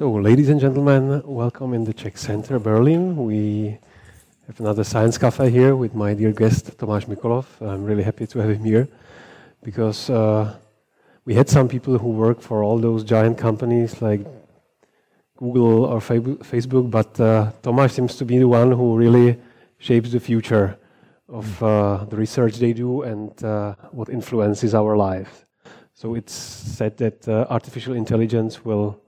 So, ladies and gentlemen, welcome in the Czech Center, Berlin. We have another science cafe here with my dear guest Tomáš Mikolov. I'm really happy to have him here because uh, we had some people who work for all those giant companies like Google or Facebook, but uh, Tomáš seems to be the one who really shapes the future of uh, the research they do and uh, what influences our lives. So it's said that uh, artificial intelligence will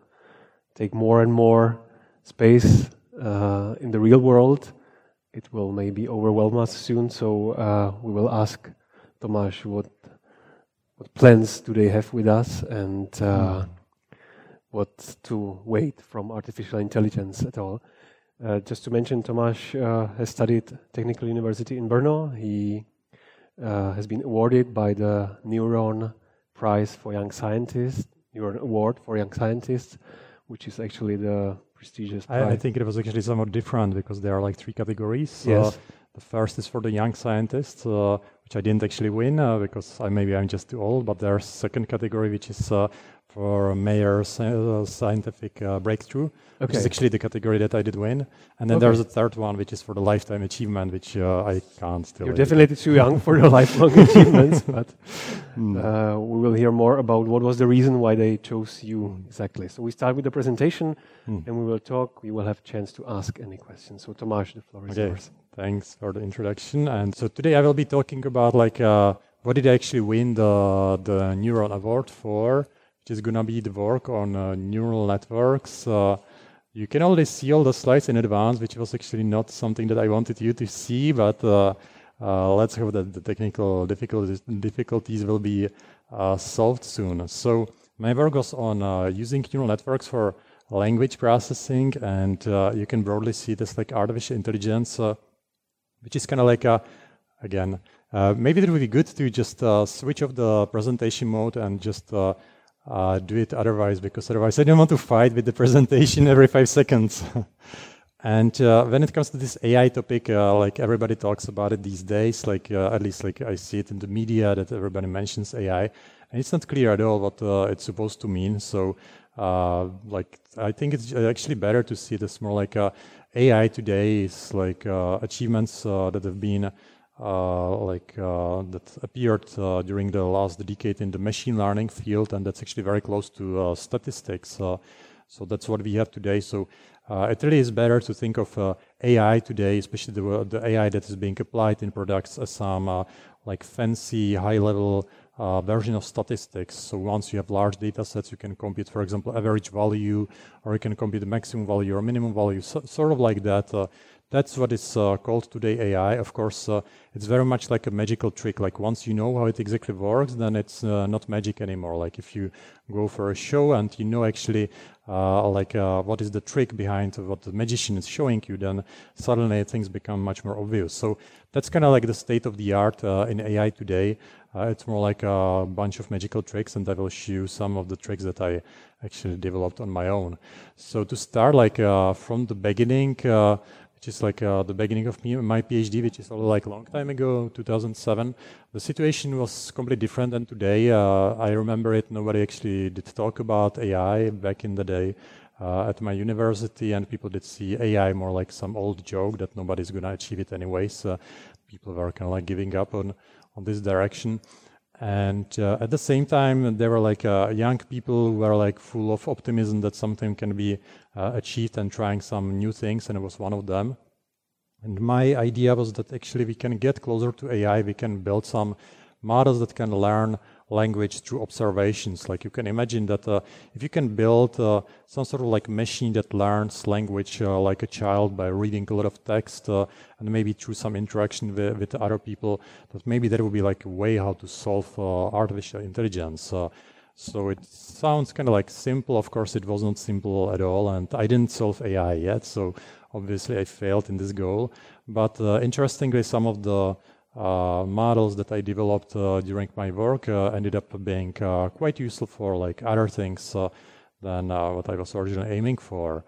take more and more space uh, in the real world. It will maybe overwhelm us soon. So uh, we will ask Tomáš what what plans do they have with us and uh, what to wait from artificial intelligence at all. Uh, just to mention, Tomáš uh, has studied Technical University in Brno. He has been awarded by the Neuron Prize for Young Scientists, your Award for Young Scientists, which is actually the prestigious I, I, think it was actually somewhat different because there are like three categories. Yes. Uh, the first is for the young scientists, uh, which I didn't actually win uh, because I, maybe I'm just too old. But there's second category, which is uh, for a major uh, scientific uh, breakthrough, okay. which is actually the category that I did win. And then okay. there's a third one, which is for the lifetime achievement, which uh, I can't still. You're definitely too young for the lifelong achievements, but mm. we will hear more about what was the reason why they chose you exactly. So we start with the presentation, mm. and we will talk. We will have a chance to ask any questions. So Tomáš, the floor is okay. yours. Thanks for the introduction. And so today I will be talking about like uh, what did I actually win the the Neuron Award for, which is gonna be the work on uh, neural networks. Uh, you can already see all the slides in advance, which was actually not something that I wanted you to see, but uh, uh, let's hope that the technical difficulties, difficulties will be uh, solved soon. So my work was on using neural networks for language processing, and you can broadly see this like artificial intelligence which is kind of like a, again, uh, maybe it would be good to just uh, switch off the presentation mode and just uh, uh do it otherwise, because otherwise I don't want to fight with the presentation every five seconds. and uh, when it comes to this AI topic, uh, like everybody talks about it these days, like at least like I see it in the media that everybody mentions AI, and it's not clear at all what it's supposed to mean. So, like I think it's actually better to see this more like AI today is like uh, achievements uh, that have been uh, like uh, that appeared uh, during the last decade in the machine learning field, and that's actually very close to uh, statistics. so that's what we have today. So it really is better to think of AI today, especially the, the, AI that is being applied in products, as some like fancy high-level uh, version of statistics. So once you have large data sets, you can compute, for example, average value, or you can compute the maximum value or minimum value, so, sort of like that. Uh, that's what is uh, called today AI. Of course, uh, it's very much like a magical trick. Like once you know how it exactly works, then it's uh, not magic anymore. Like if you go for a show and you know actually uh, like uh, what is the trick behind what the magician is showing you, then suddenly things become much more obvious. So that's kind of like the state of the art uh, in AI today. it's more like a bunch of magical tricks, and I will show you some of the tricks that I actually developed on my own. So to start, like from the beginning which is like uh, the beginning of me, my PhD, which is all like a long time ago, 2007. The situation was completely different than today. Uh, I remember it. Nobody actually did talk about AI back in the day uh, at my university, and people did see AI more like some old joke that nobody's going to achieve it anyways. So people were kind of like giving up on on this direction. And uh, at the same time, there were like uh, young people who were like full of optimism that something can be uh, achieved and trying some new things, and I was one of them. And my idea was that actually we can get closer to AI, we can build some models that can learn language through observations. Like you can imagine that uh, if you can build uh, some sort of like machine that learns language uh, like a child by reading a lot of text uh, and maybe through some interaction with, with, other people, that maybe that would be like a way how to solve uh, artificial intelligence. Uh, so it sounds kind of like simple. Of course, it wasn't simple at all, and I didn't solve AI yet. So obviously, I failed in this goal. But interestingly, some of the models that I developed uh, during my work uh, ended up being quite useful for like other things than what I was originally aiming for.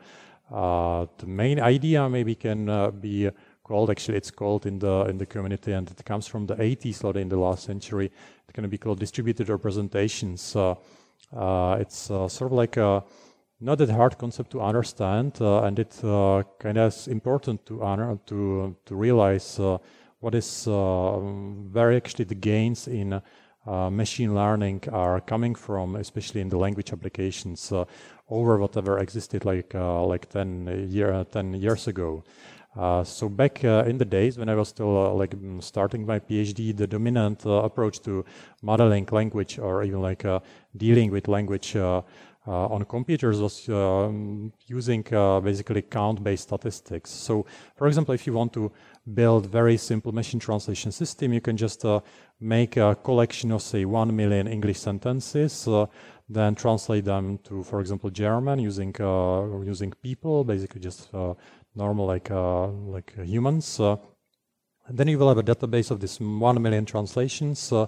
the main idea maybe can be called. Actually, it's called in the in the community, and it comes from the 80s, or in the last century. It's going to be called distributed representations. Uh, uh, it's uh, sort of like a not that hard concept to understand, uh, and it's uh, kind of important to honor to to realize uh, what is very actually the gains in machine learning are coming from, especially in the language applications, over whatever existed like like 10 year 10 years ago. Uh, so back uh, in the days when I was still uh, like mm, starting my PhD, the dominant approach to modeling language or even like dealing with language uh, on computers was um, using uh, basically count-based statistics. So, for example, if you want to build very simple machine translation system, you can just uh, make a collection of say one million English sentences, then translate them to, for example, German using using people, basically just normal like like humans. And then you will have a database of this one million translations, uh,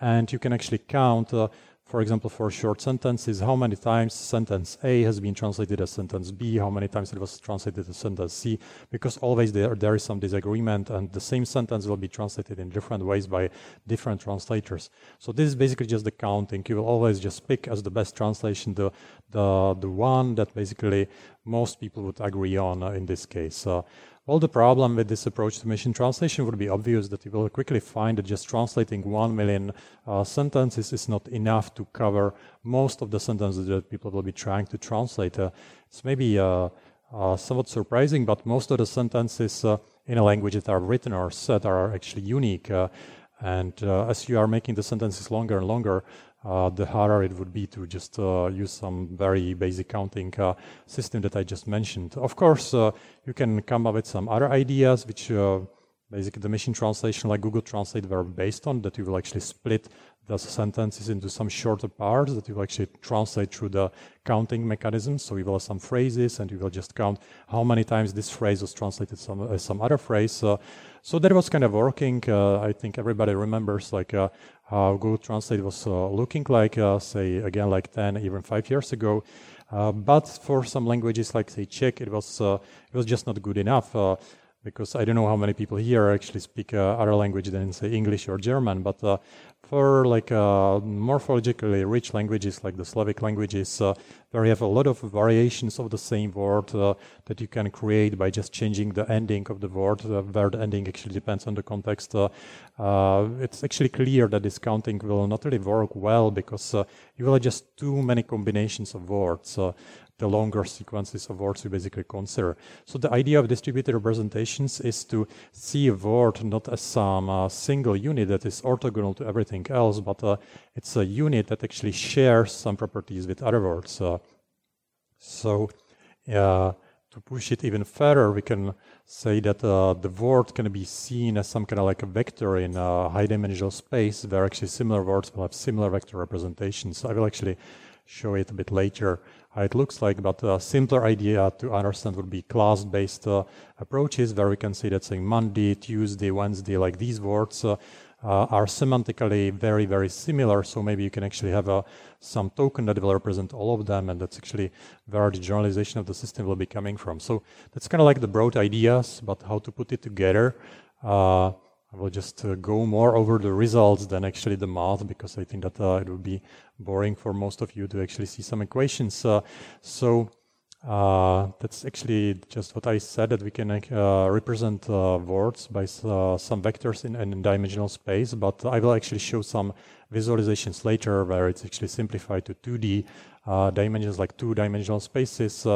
and you can actually count uh, for example, for short sentences, how many times sentence A has been translated as sentence B, how many times it was translated as sentence C, because always there, there is some disagreement and the same sentence will be translated in different ways by different translators. So this is basically just the counting. You will always just pick as the best translation the, the, the one that basically most people would agree on uh, in this case. Uh, well, the problem with this approach to machine translation would be obvious that you will quickly find that just translating one million uh, sentences is not enough to cover most of the sentences that people will be trying to translate. Uh, it's maybe uh, uh somewhat surprising, but most of the sentences uh, in a language that are written or said are actually unique. Uh, and as you are making the sentences longer and longer, uh, the harder it would be to just uh, use some very basic counting uh, system that I just mentioned. Of course, uh, you can come up with some other ideas, which uh, basically the machine translation like Google Translate were based on, that you will actually split the sentences into some shorter parts that you actually translate through the counting mechanism. So you will have some phrases and you will just count how many times this phrase was translated some, as some other phrase. so that was kind of working. I think everybody remembers like how Google Translate was uh, looking like, uh, say, again, like 10, even five years ago. Uh, but for some languages like, say, Czech, it was, it was just not good enough because I don't know how many people here actually speak uh, other language than say English or German, but uh, for like uh, morphologically rich languages like the Slavic languages, uh, where you have a lot of variations of the same word uh, that you can create by just changing the ending of the word, where the ending actually depends on the context. it's actually clear that this counting will not really work well because you will have just too many combinations of words the longer sequences of words we basically consider. So the idea of distributed representations is to see a word not as some uh, single unit that is orthogonal to everything else, but uh, it's a unit that actually shares some properties with other words. Uh, so uh, to push it even further, we can say that uh, the word can be seen as some kind of like a vector in a high dimensional space where actually similar words will have similar vector representations. I will actually show it a bit later it looks like, but a simpler idea to understand would be class-based uh, approaches where we can say that saying Monday, Tuesday, Wednesday, like these words uh, uh, are semantically very, very similar. So maybe you can actually have some token that will represent all of them, and that's actually where the generalization of the system will be coming from. So that's kind of like the broad ideas, but how to put it together. I will just uh, go more over the results than actually the math because I think that uh, it would be boring for most of you to actually see some equations. Uh, so uh, that's actually just what I said that we can uh, represent uh, words by some vectors in, in dimensional space, but I will actually show some visualizations later where it's actually simplified to 2D dimensions like two dimensional spaces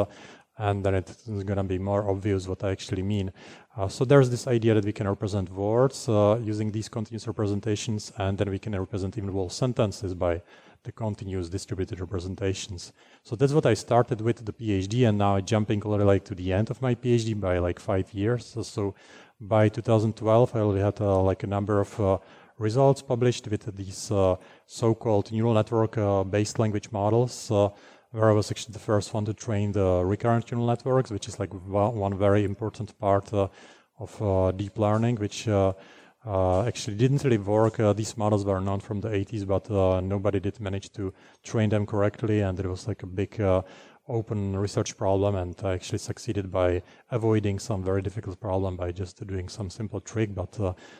and then it's going to be more obvious what I actually mean. Uh, so there's this idea that we can represent words uh, using these continuous representations, and then we can represent even whole sentences by the continuous distributed representations. So that's what I started with the PhD, and now I'm jumping already like to the end of my PhD by like five years. So, so by 2012, I already had uh, like a number of uh, results published with these uh, so-called neural network-based uh, language models where I was actually the first one to train the recurrent neural networks, which is like one very important part uh, of uh, deep learning, which uh, uh actually didn't really work. Uh, these models were known from the 80s, but uh, nobody did manage to train them correctly, and it was like a big open research problem and I actually succeeded by avoiding some very difficult problem by just doing some simple trick, but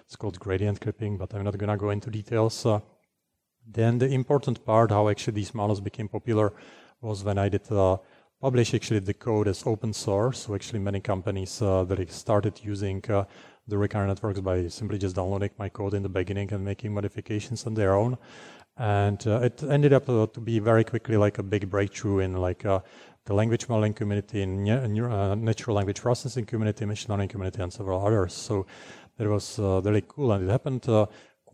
it's called gradient clipping, but I'm not gonna go into details. Then the important part, how actually these models became popular, was when I did uh, publish actually the code as open source. So actually many companies uh, that started using uh, the recurrent networks by simply just downloading my code in the beginning and making modifications on their own. And uh, it ended up uh, to be very quickly like a big breakthrough in like uh, the language modeling community, in uh, natural language processing community, machine learning community, and several others. So that was really cool, and it happened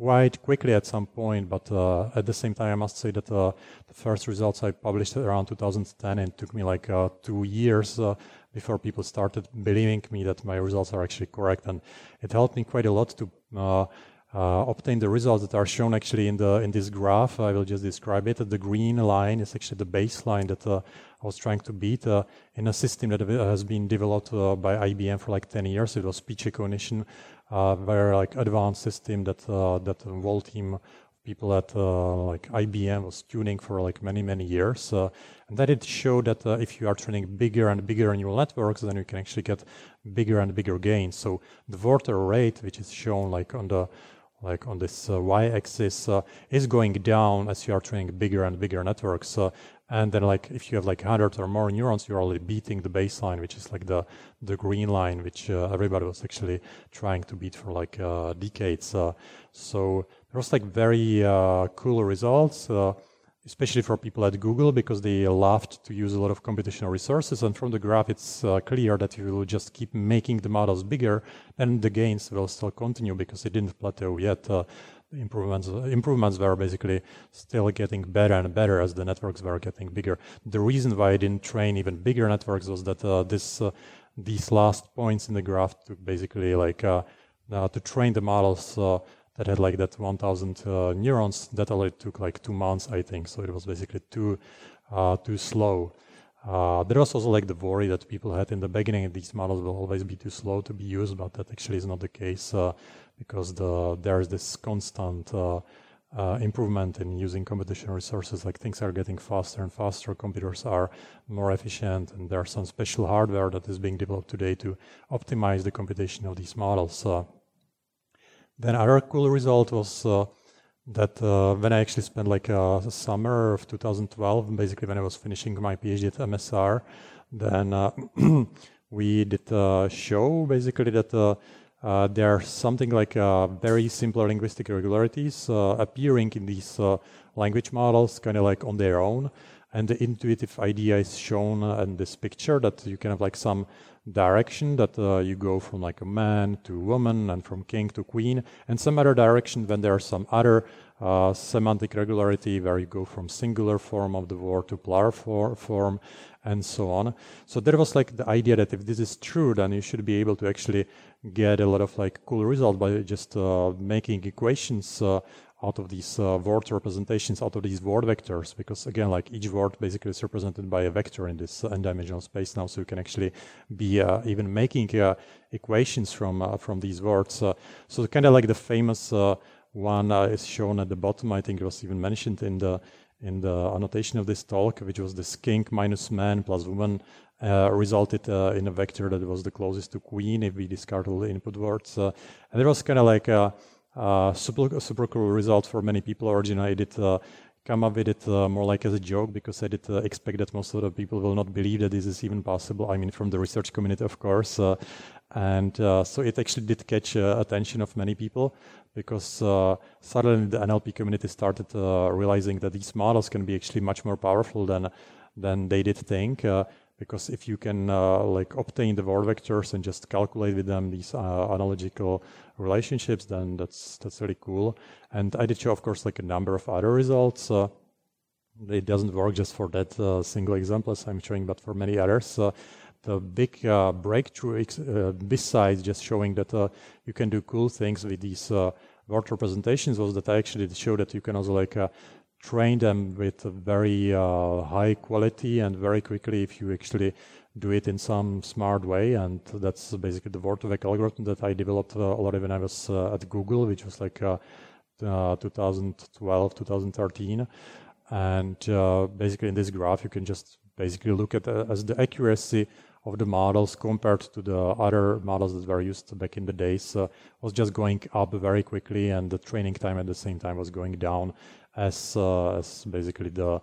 quite quickly at some point, but uh, at the same time, I must say that uh, the first results I published around 2010, and it took me like uh, two years uh, before people started believing me that my results are actually correct, and it helped me quite a lot to uh, uh, obtain the results that are shown actually in the in this graph. I will just describe it. The green line is actually the baseline that I was trying to beat in a system that has been developed by IBM for like 10 years. It was speech recognition uh, very like advanced system that uh, that the whole team people at uh, like IBM was tuning for like many many years, uh, and that it showed that uh, if you are training bigger and bigger neural networks, then you can actually get bigger and bigger gains. So the word error rate, which is shown like on the like on this uh, y-axis, is going down as you are training bigger and bigger networks, and then like if you have like 100 or more neurons, you're already beating the baseline, which is like the, the green line, which uh, everybody was actually trying to beat for like uh, decades. Uh, so there was like very uh, cool results, uh, especially for people at Google because they loved to use a lot of computational resources. And from the graph, it's uh, clear that you will just keep making the models bigger, and the gains will still continue because it didn't plateau yet improvements improvements were basically still getting better and better as the networks were getting bigger. The reason why I didn't train even bigger networks was that uh, this uh, these last points in the graph to basically like uh, uh to train the models uh, that had like that 1,000 uh, neurons that only took like two months, I think. So it was basically too too slow. There was also like the worry that people had in the beginning these models will always be too slow to be used, but that actually is not the case. Uh, because the, there's this constant uh, uh, improvement in using computational resources. Like things are getting faster and faster, computers are more efficient, and there's some special hardware that is being developed today to optimize the computation of these models. Uh, then another cool result was uh, that uh, when I actually spent like a summer of 2012, basically when I was finishing my PhD at MSR, then uh, we did a show basically that uh, there are something like uh, very simple linguistic irregularities uh, appearing in these uh, language models, kind of like on their own. And the intuitive idea is shown uh, in this picture that you can have like some direction that uh, you go from like a man to woman and from king to queen, and some other direction when there are some other semantic regularity where you go from singular form of the word to plural for form and so on. So there was like the idea that if this is true, then you should be able to actually get a lot of like cool results by just uh, making equations uh, out of these uh, word representations, out of these word vectors, because again, like each word basically is represented by a vector in this n-dimensional space now, so you can actually be uh, even making uh, equations from uh, from these words. so kind of like the famous one is shown at the bottom. I think it was even mentioned in the in the annotation of this talk, which was the skink minus man plus woman resulted uh, in a vector that was the closest to queen if we discard all the input words. Uh, and it was kind of like a, a, super, super cool result for many people. Originally, I did uh, come up with it uh, more like as a joke because I did uh, expect that most of the people will not believe that this is even possible. I mean, from the research community, of course. and so it actually did catch attention of many people because uh, suddenly the NLP community started uh, realizing that these models can be actually much more powerful than than they did think. Uh, because if you can uh, like obtain the word vectors and just calculate with them these uh, analogical relationships, then that's that's really cool. And I did show, of course, like a number of other results. Uh, it doesn't work just for that single example as I'm showing, but for many others the big uh, breakthrough uh, besides just showing that uh, you can do cool things with these word representations was that I actually showed that you can also like train them with very uh, high quality and very quickly if you actually do it in some smart way. And that's basically the Word2Vec algorithm that I developed uh, already when I was uh, at Google, which was like 2012, 2013. And basically in this graph, you can just basically look at uh, as the accuracy of the models compared to the other models that were used back in the days uh, was just going up very quickly, and the training time at the same time was going down as, uh, as basically the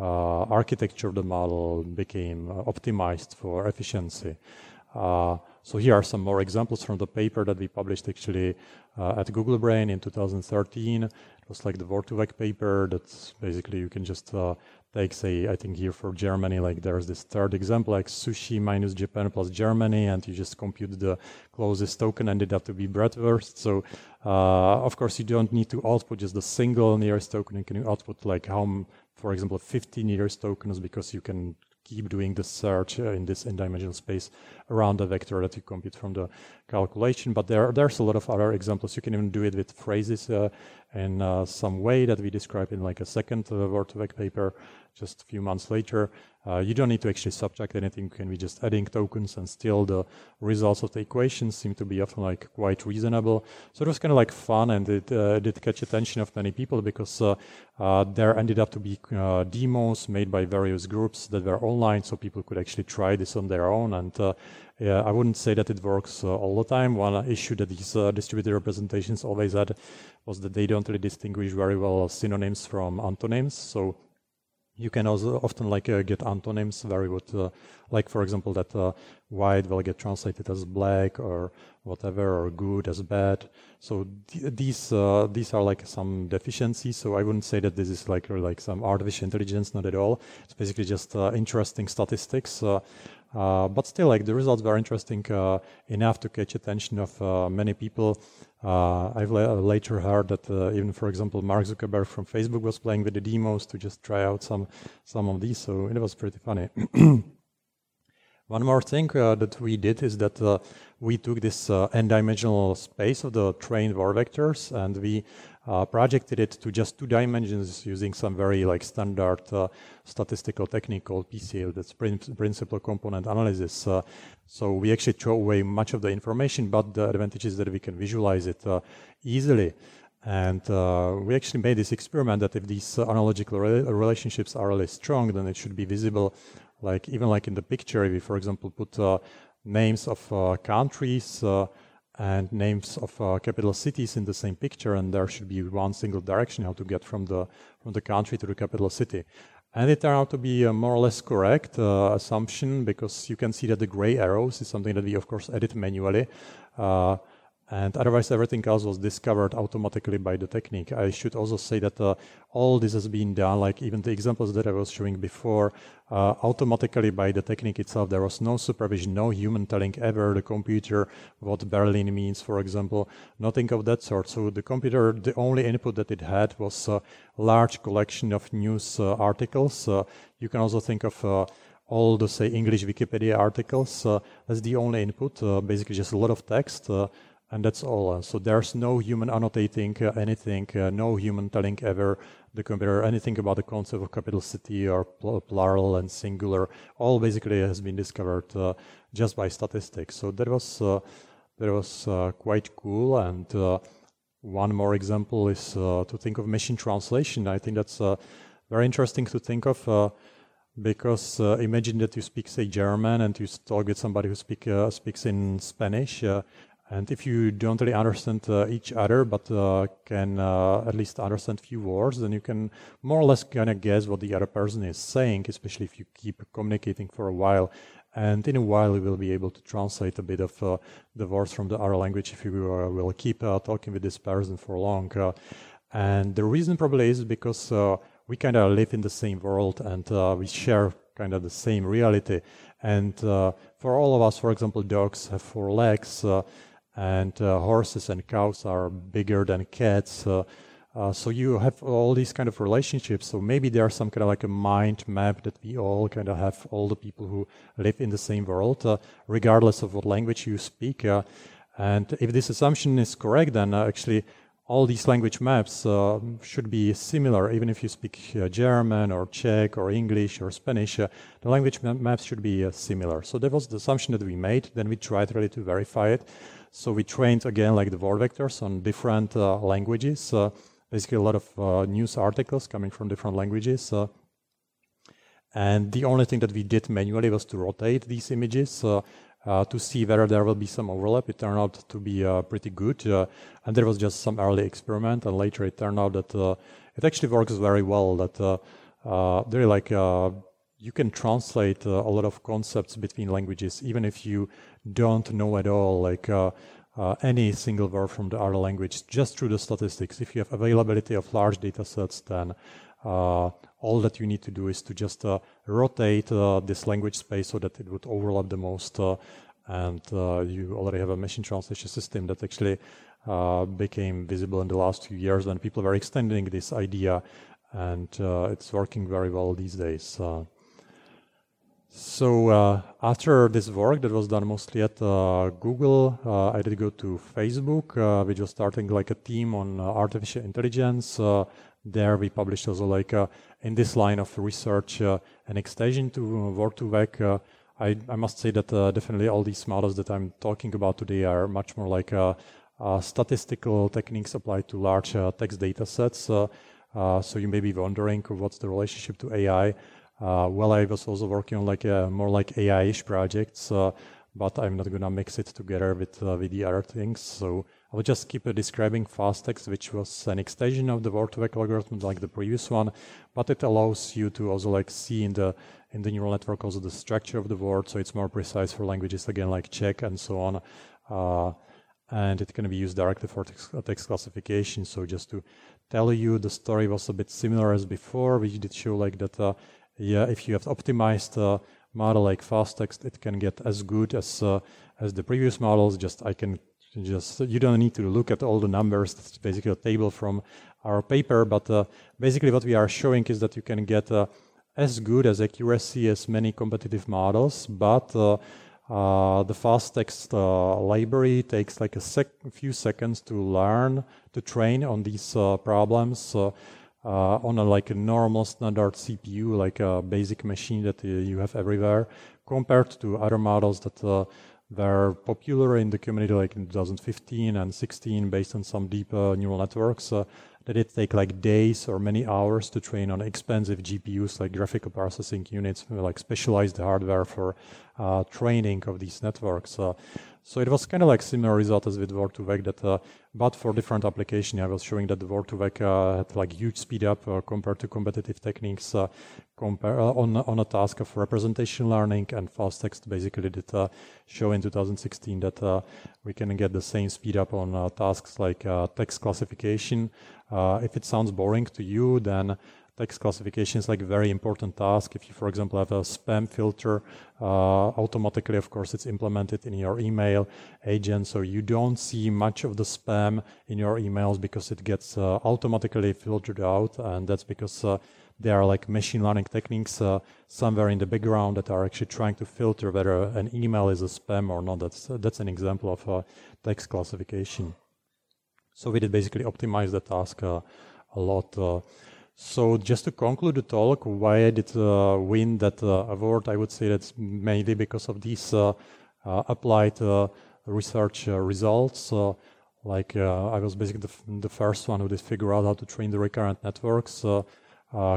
uh, architecture of the model became uh, optimized for efficiency. So here are some more examples from the paper that we published actually at Google Brain in 2013. It was like the Word2Vec paper that's basically you can just take say i think here for germany like there's this third example like sushi minus japan plus germany and you just compute the closest token and it have to be bratwurst so uh, of course you don't need to output just the single nearest token. You can output like how for example 50 nearest tokens because you can keep doing the search uh, in this n-dimensional space around the vector that you compute from the calculation. But there, there's a lot of other examples. You can even do it with phrases uh, in uh, some way that we describe in like a second uh, Word2Vec paper just a few months later. Uh, you don't need to actually subtract anything. You can be just adding tokens and still the results of the equations seem to be often like quite reasonable. So it was kind of like fun and it uh, did catch attention of many people because uh, uh there ended up to be uh, demos made by various groups that were online so people could actually try this on their own. And uh, yeah, I wouldn't say that it works all the time. One issue that these distributed representations always had was that they don't really distinguish very well synonyms from antonyms. So you can also often like uh, get antonyms very good, uh, like for example that uh, white will get translated as black or whatever, or good as bad. So th- these uh, these are like some deficiencies. So I wouldn't say that this is like like some artificial intelligence, not at all. It's basically just uh, interesting statistics. Uh, but still, like the results were interesting uh, enough to catch attention of uh, many people. Uh, I've la- later heard that uh, even, for example, Mark Zuckerberg from Facebook was playing with the demos to just try out some some of these. So it was pretty funny. One more thing uh, that we did is that we took this n-dimensional space of the trained Word vectors and we uh, projected it to just two dimensions using some very like standard uh, statistical technique called PCA, that's principal component analysis. Uh, so we actually throw away much of the information, but the advantage is that we can visualize it uh, easily. And uh, we actually made this experiment that if these uh, analogical re relationships are really strong, then it should be visible. Like even like in the picture, if we, for example, put names of countries and names of uh, capital cities in the same picture, and there should be one single direction how to get from the from the country to the capital city. And it turned out to be a more or less correct uh, assumption because you can see that the gray arrows is something that we of course edit manually. Uh, and otherwise everything else was discovered automatically by the technique. I should also say that uh, all this has been done, like even the examples that I was showing before, uh, automatically by the technique itself. There was no supervision, no human telling ever the computer what Berlin means, for example, nothing of that sort. So the computer, the only input that it had was a large collection of news uh, articles. Uh, you can also think of uh, all the say English Wikipedia articles. Uh, that's the only input, basically just a lot of text. And that's all. So there's no human annotating uh, anything, uh, no human telling ever the computer anything about the concept of capital city or pl plural and singular. All basically has been discovered uh, just by statistics. So that was uh, that was uh, quite cool. And uh, one more example is to think of machine translation. I think that's very interesting to think of. because imagine that you speak, say, German, and you talk with somebody who speak, speaks in Spanish, and if you don't really understand uh, each other, but uh, can uh, at least understand a few words, then you can more or less kind of guess what the other person is saying, especially if you keep communicating for a while. And in a while, you will be able to translate a bit of uh, the words from the other language if you uh, will keep uh, talking with this person for long. and the reason probably is because we kind of live in the same world and we share kind of the same reality. And for all of us, for example, dogs have four legs and uh, horses and cows are bigger than cats. Uh, uh, so you have all these kind of relationships. So maybe there's some kind of like a mind map that we all kind of have all the people who live in the same world, uh, regardless of what language you speak. Uh, and if this assumption is correct, then uh, actually all these language maps should be similar, even if you speak German or Czech or English or Spanish. the language maps should be similar. So that was the assumption that we made. Then we tried really to verify it. So we trained again like the word vectors on different uh, languages. Uh, basically, a lot of uh, news articles coming from different languages. Uh, And the only thing that we did manually was to rotate these images uh, to see whether there will be some overlap. It turned out to be uh, pretty good. Uh, and there was just some early experiment. And later it turned out that it actually works very well. That there like you can translate uh, a lot of concepts between languages, even if you don't know at all like uh, uh, any single word from the other language, just through the statistics. If you have availability of large data sets, then uh, all that you need to do is to just uh, rotate uh, this language space so that it would overlap the most. and you already have a machine translation system that actually became visible in the last few years when people were extending this idea, and it's working very well these days. So uh, after this work that was done mostly at uh, Google, uh, I did go to Facebook, uh, which was starting like a team on uh, artificial intelligence. Uh, there we published also like in this line of research an extension to Word2Vec. I, I, must say that definitely all these models that I'm talking about today are much more like statistical techniques applied to large text data sets. Uh, so you may be wondering what's the relationship to AI. Uh, well, I was also working on like a, more like AI-ish projects, uh, but I'm not gonna mix it together with uh, with the other things. So I will just keep describing FastText, which was an extension of the Word2Vec algorithm like the previous one, but it allows you to also like see in the in the neural network also the structure of the word, so it's more precise for languages again like Czech and so on. Uh, and it can be used directly for text, text, classification. So just to tell you, the story was a bit similar as before. We did show like that uh, yeah, if you have optimized a model like FastText, it can get as good as uh, as the previous models. Just I can just you don't need to look at all the numbers. It's basically a table from our paper, but uh, basically what we are showing is that you can get uh, as good as accuracy as many competitive models, but uh, uh, the FastText uh, library takes like a, sec- few seconds to learn to train on these problems uh, on a like a normal standard CPU, like a basic machine that uh, you have everywhere, compared to other models that uh, were popular in the community like in 2015 and 16 based on some deep neural networks uh, that it take like days or many hours to train on expensive GPUs like graphical processing units, like specialized hardware for uh, training of these networks. So it was kind of like similar result as with Word2Vec that, uh, but for different application, I was showing that the Word2Vec uh, had like huge speed up uh, compared to competitive techniques uh, compare, uh, on, on a task of representation learning and FastText basically did uh, show in 2016 that we can get the same speed up on tasks like text classification. if it sounds boring to you, then text classification is like a very important task. If you, for example, have a spam filter, uh, automatically, of course, it's implemented in your email agent, so you don't see much of the spam in your emails because it gets uh, automatically filtered out, and that's because uh, there are like machine learning techniques uh, somewhere in the background that are actually trying to filter whether an email is a spam or not. That's that's an example of uh, text classification. So we did basically optimize the task uh, a lot. So just to conclude the talk, why I did uh, win that uh, award, I would say that's mainly because of these uh, uh applied uh, research uh, results. like I was basically the, the, first one who did figure out how to train the recurrent networks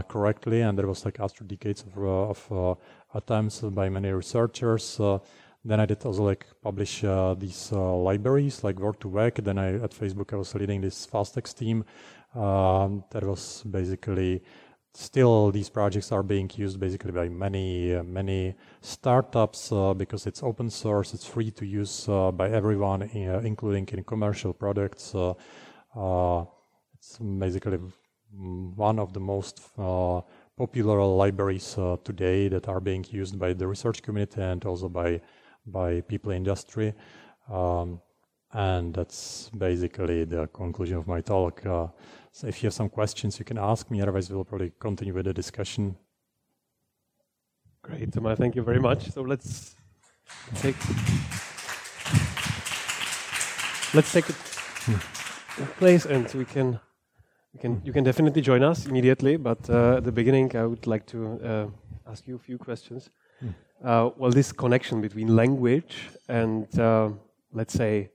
correctly, and there was like after decades of, of attempts by many researchers. then I did also like publish these libraries like Word2Vec. Then I at Facebook I was leading this FastText team um, that was basically still these projects are being used basically by many uh, many startups uh, because it's open source it's free to use uh, by everyone uh, including in commercial products uh, uh, it's basically one of the most popular libraries today that are being used by the research community and also by by people in industry. Um, and that's basically the conclusion of my talk so if you have some questions, you can ask me. Otherwise, we'll probably continue with the discussion. Great, Thomas. Thank you very much. So let's take let's take it place, and we can we can you can definitely join us immediately. But uh, at the beginning, I would like to uh, ask you a few questions. Hmm. Uh, well, this connection between language and uh, let's say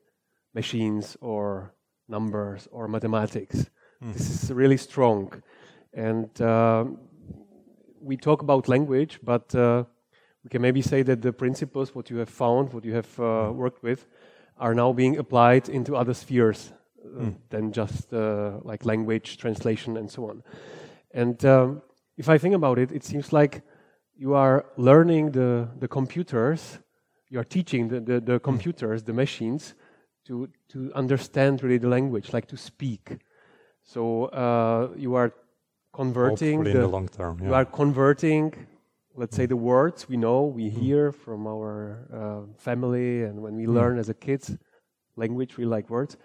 machines or numbers or mathematics. Mm. This is really strong. And uh, we talk about language, but uh, we can maybe say that the principles, what you have found, what you have uh, worked with, are now being applied into other spheres mm. than just uh, like language translation and so on. And um, if I think about it, it seems like you are learning the, the computers, you are teaching the, the, the mm. computers, the machines, to, to understand really the language, like to speak. So uh, you are converting the, in the long term. Yeah. You are converting, let's say, the words we know, we mm. hear from our uh, family, and when we mm. learn as a kid language, we like words.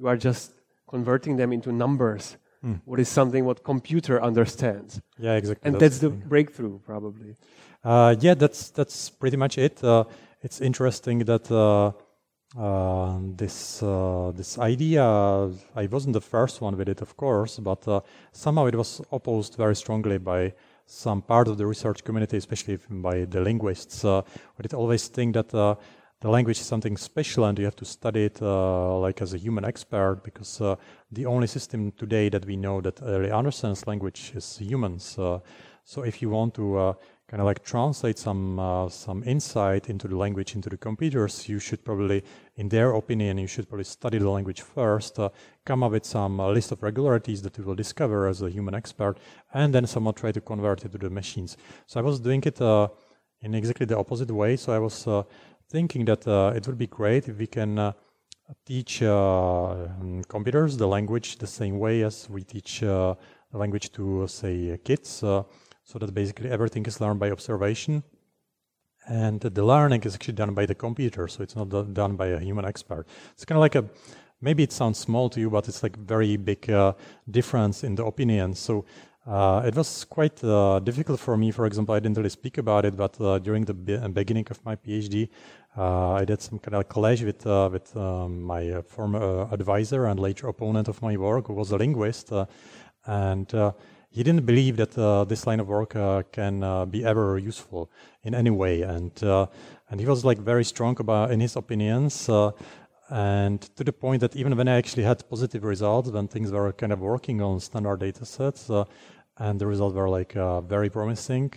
You are just converting them into numbers. Mm. What is something what computer understands? Yeah, exactly. And that's, that's the breakthrough, probably. Uh, yeah, that's that's pretty much it. Uh, it's interesting that uh, uh, this uh, this idea I wasn't the first one with it, of course, but uh, somehow it was opposed very strongly by some part of the research community, especially by the linguists, uh, who did always think that uh, the language is something special and you have to study it uh, like as a human expert because the only system today that we know that really understands language is humans. so if you want to kind of like translate some uh, some insight into the language into the computers, you should probably, in their opinion, you should probably study the language first, uh, come up with some uh, list of regularities that you will discover as a human expert, and then somewhat try to convert it to the machines. So I was doing it uh, in exactly the opposite way. So I was uh, thinking that uh, it would be great if we can teach computers the language the same way as we teach the language to, say, kids so that basically everything is learned by observation. And the learning is actually done by the computer, so it's not done by a human expert. It's kind of like a, maybe it sounds small to you, but it's like very big uh, difference in the opinion So uh, it was quite uh, difficult for me. For example, I didn't really speak about it, but uh, during the be- beginning of my PhD, uh, I did some kind of college with uh, with um, my former advisor and later opponent of my work, who was a linguist, and he didn't believe that uh, this line of work uh, can uh, be ever useful in any way, and uh, and he was like very strong about in his opinions, uh, and to the point that even when I actually had positive results, when things were kind of working on standard data sets, uh, and the results were like very promising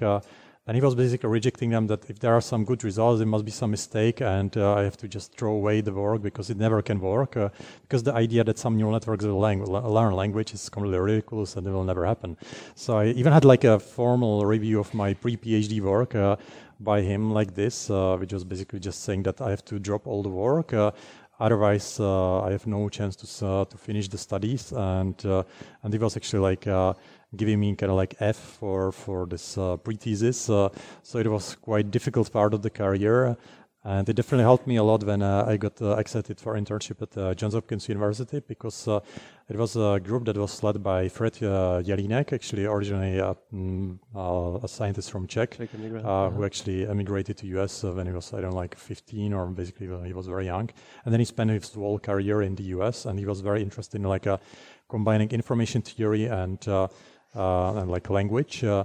and he was basically rejecting them that if there are some good results, there must be some mistake, and uh, I have to just throw away the work because it never can work. Uh, because the idea that some neural networks will lang- learn language is completely ridiculous and it will never happen. So I even had like a formal review of my pre-PhD work uh, by him like this, uh, which was basically just saying that I have to drop all the work. Uh, otherwise, uh, I have no chance to to finish the studies, and and he was actually like giving me kind of like F for for this uh, pre-thesis. Uh, so it was quite difficult part of the career, and it definitely helped me a lot when uh, I got uh, accepted for internship at uh, Johns Hopkins University because uh, it was a group that was led by Fred Jelínek, actually originally mm, a scientist from Czech, Czech uh-huh. who actually emigrated to US when he was I don't know like 15 or basically he was very young, and then he spent his whole career in the US, and he was very interested in like combining information theory and uh, and like language. Uh,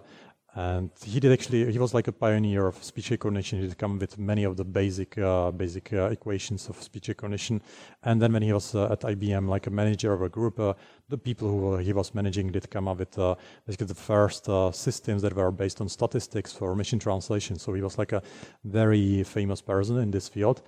and he did actually he was like a pioneer of speech recognition. He did come with many of the basic uh, basic uh, equations of speech recognition. And then when he was uh, at ibm like a manager of a group uh, the people who he was managing did come up with basically the first systems that were based on statistics for machine translation. So he was like a very famous person in this field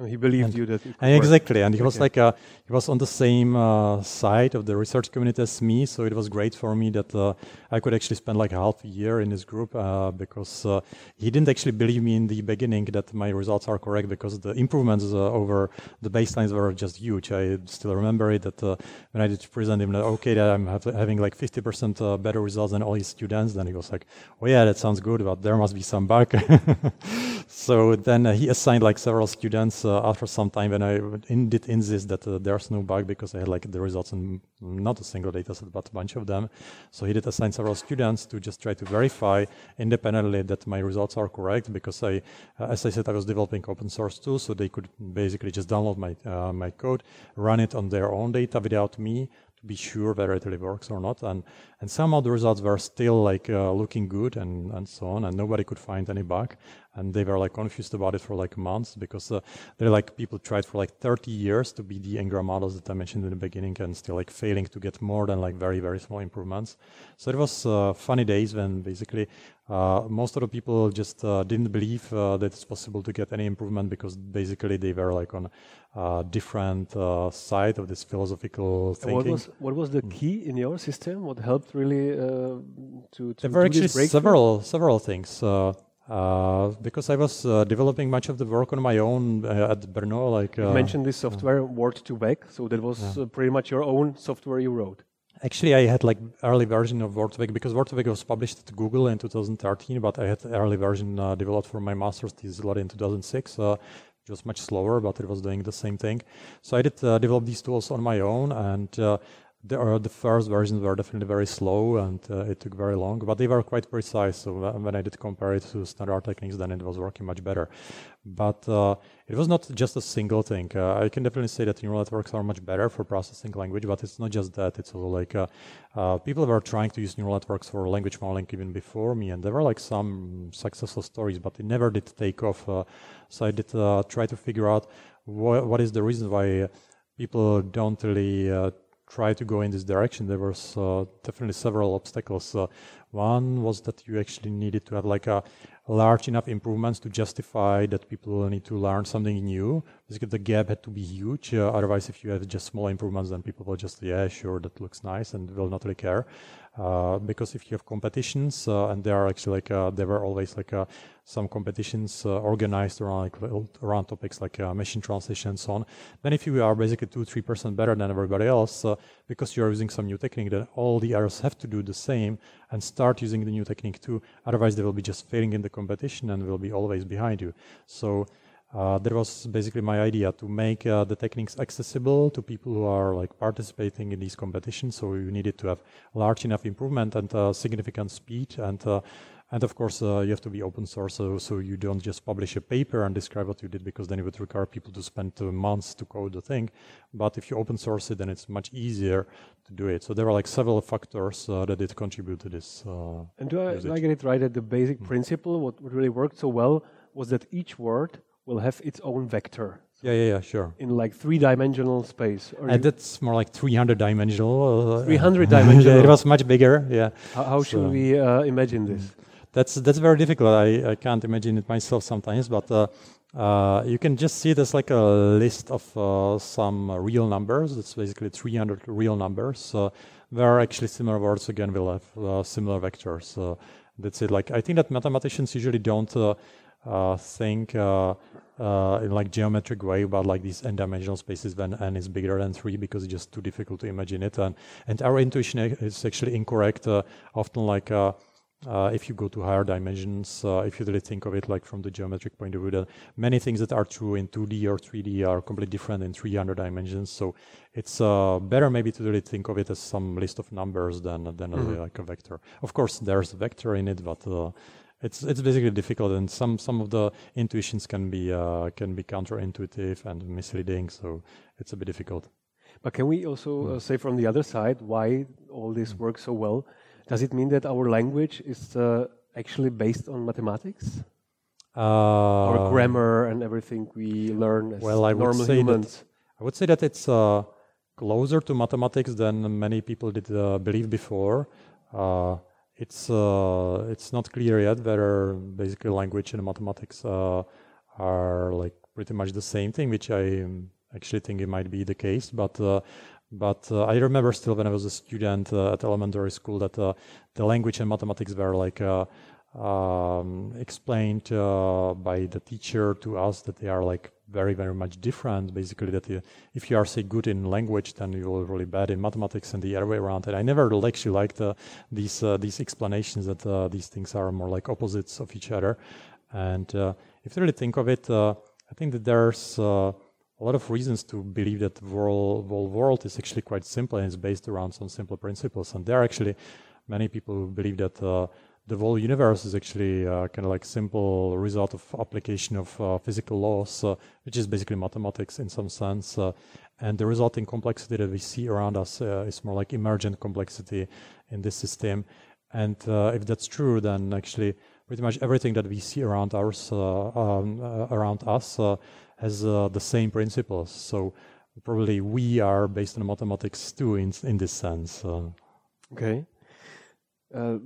and he believed and, you that exactly, and he okay. was like a, he was on the same uh, side of the research community as me, so it was great for me that uh, I could actually spend like half a year in his group uh, because uh, he didn't actually believe me in the beginning that my results are correct because the improvements uh, over the baselines were just huge. I still remember it that uh, when I did present him that okay, that I'm have, having like 50% better results than all his students, then he was like, oh yeah, that sounds good, but there must be some bug. so then he assigned like several students uh, after some time when I did insist that uh, there's no bug because I had like the results in not a single data set but a bunch of them. So he did assign several students to just try to verify independently that my results are correct because I, uh, as I said, I was developing open source tools so they could basically just download my uh, my code, run it on their own data without me to be sure whether it really works or not. And and some of the results were still like uh, looking good and, and so on, and nobody could find any bug. and they were like confused about it for like months because uh, they're like people tried for like 30 years to be the ngram models that i mentioned in the beginning and still like failing to get more than like very very small improvements so it was uh, funny days when basically uh, most of the people just uh, didn't believe uh, that it's possible to get any improvement because basically they were like on a different uh, side of this philosophical thinking. What was what was the key in your system? What helped really uh, to, to there were actually several several things. Uh, because I was developing much of the work on my own at Brno, like you mentioned this software Word2Vec, so that was yeah. pretty much your own software you wrote. Actually, I had like early version of Word2Vec because Word2Vec was published at Google in 2013, but I had early version uh, developed for my master's thesis in 2006. Uh, it was much slower, but it was doing the same thing. So I did uh, develop these tools on my own, and uh, the, uh, the first versions were definitely very slow and uh, it took very long, but they were quite precise. So when I did compare it to standard techniques, then it was working much better. But it was not just a single thing. Uh, I can definitely say that neural networks are much better for processing language, but it's not just that. It's also like uh, uh, people were trying to use neural networks for language modeling even before me, and there were like some successful stories, but it never did take off. so I did try to figure out wh- what is the reason why people don't really try to go in this direction, there was uh, definitely several obstacles. One was that you actually needed to have like a large enough improvements to justify that people will need to learn something new. Basically, the gap had to be huge. Uh, otherwise, if you have just small improvements, then people will just, yeah, sure, that looks nice and will not really care. Uh, because if you have competitions, uh, and there are actually like, uh, there were always like uh, some competitions uh, organized around like around topics like machine translation and so on. Then if you are basically two, three percent better than everybody else, because you are using some new technique, then all the others have to do the same and start using the new technique too. Otherwise, they will be just failing in the competition and will be always behind you. So uh, that was basically my idea to make uh, the techniques accessible to people who are like participating in these competitions. So you needed to have large enough improvement and uh, significant speed and uh, and of course, uh, you have to be open source, so, so, you don't just publish a paper and describe what you did, because then it would require people to spend uh, months to code the thing. But if you open source it, then it's much easier to do it. So there are like several factors uh, that did contribute to this. Uh, and do I, do I, get it right that the basic mm. principle, what, what really worked so well, was that each word will have its own vector. Yeah, yeah, yeah, sure. In like three-dimensional space. and uh, that's more like 300 dimensional. Uh, 300 dimensional. it was much bigger. Yeah. How, how so. should we uh, imagine this? That's that's very difficult. I, I can't imagine it myself sometimes, but uh, uh, you can just see there's like a list of uh, some real numbers. It's basically 300 real numbers. where actually similar words again will have uh, similar vectors. that's it. Like I think that mathematicians usually don't uh, think uh, uh, in like geometric way about like these n-dimensional spaces when n is bigger than three because it's just too difficult to imagine it. And and our intuition is actually incorrect. often like uh, if you go to higher dimensions, uh, if you really think of it like from the geometric point of view, then many things that are true in 2D or 3D are completely different in 300 dimensions. So it's uh, better maybe to really think of it as some list of numbers than than mm-hmm. like a vector. Of course, there's a vector in it, but uh, it's it's basically difficult, and some some of the intuitions can be uh, can be counterintuitive and misleading. So it's a bit difficult. But can we also mm. say from the other side why all this mm. works so well? Does it mean that our language is uh, actually based on mathematics? Uh, our grammar and everything we learn as well, I normal would say humans? That, I would say that it's uh, closer to mathematics than many people did uh, believe before. Uh, it's uh, it's not clear yet whether basically language and mathematics are like pretty much the same thing, which I actually think it might be the case. But but uh, I remember still when I was a student uh, at elementary school that uh, the language and mathematics were like uh, um, explained uh, by the teacher to us that they are like very very much different. Basically, that uh, if you are say good in language, then you are really bad in mathematics, and the other way around. And I never actually liked these these explanations that these things are more like opposites of each other. And if you really think of it, I think that there's a lot of reasons to believe that the whole world is actually quite simple and is based around some simple principles. And there are actually many people who believe that uh, the whole universe is actually uh, kind of like simple result of application of uh, physical laws, uh, which is basically mathematics in some sense. Uh, and the resulting complexity that we see around us uh, is more like emergent complexity in this system. And if that's true, then actually pretty much everything that we see around us, um, around us has the same principles. So probably we are based on mathematics too in, in this sense. Okay. Uh,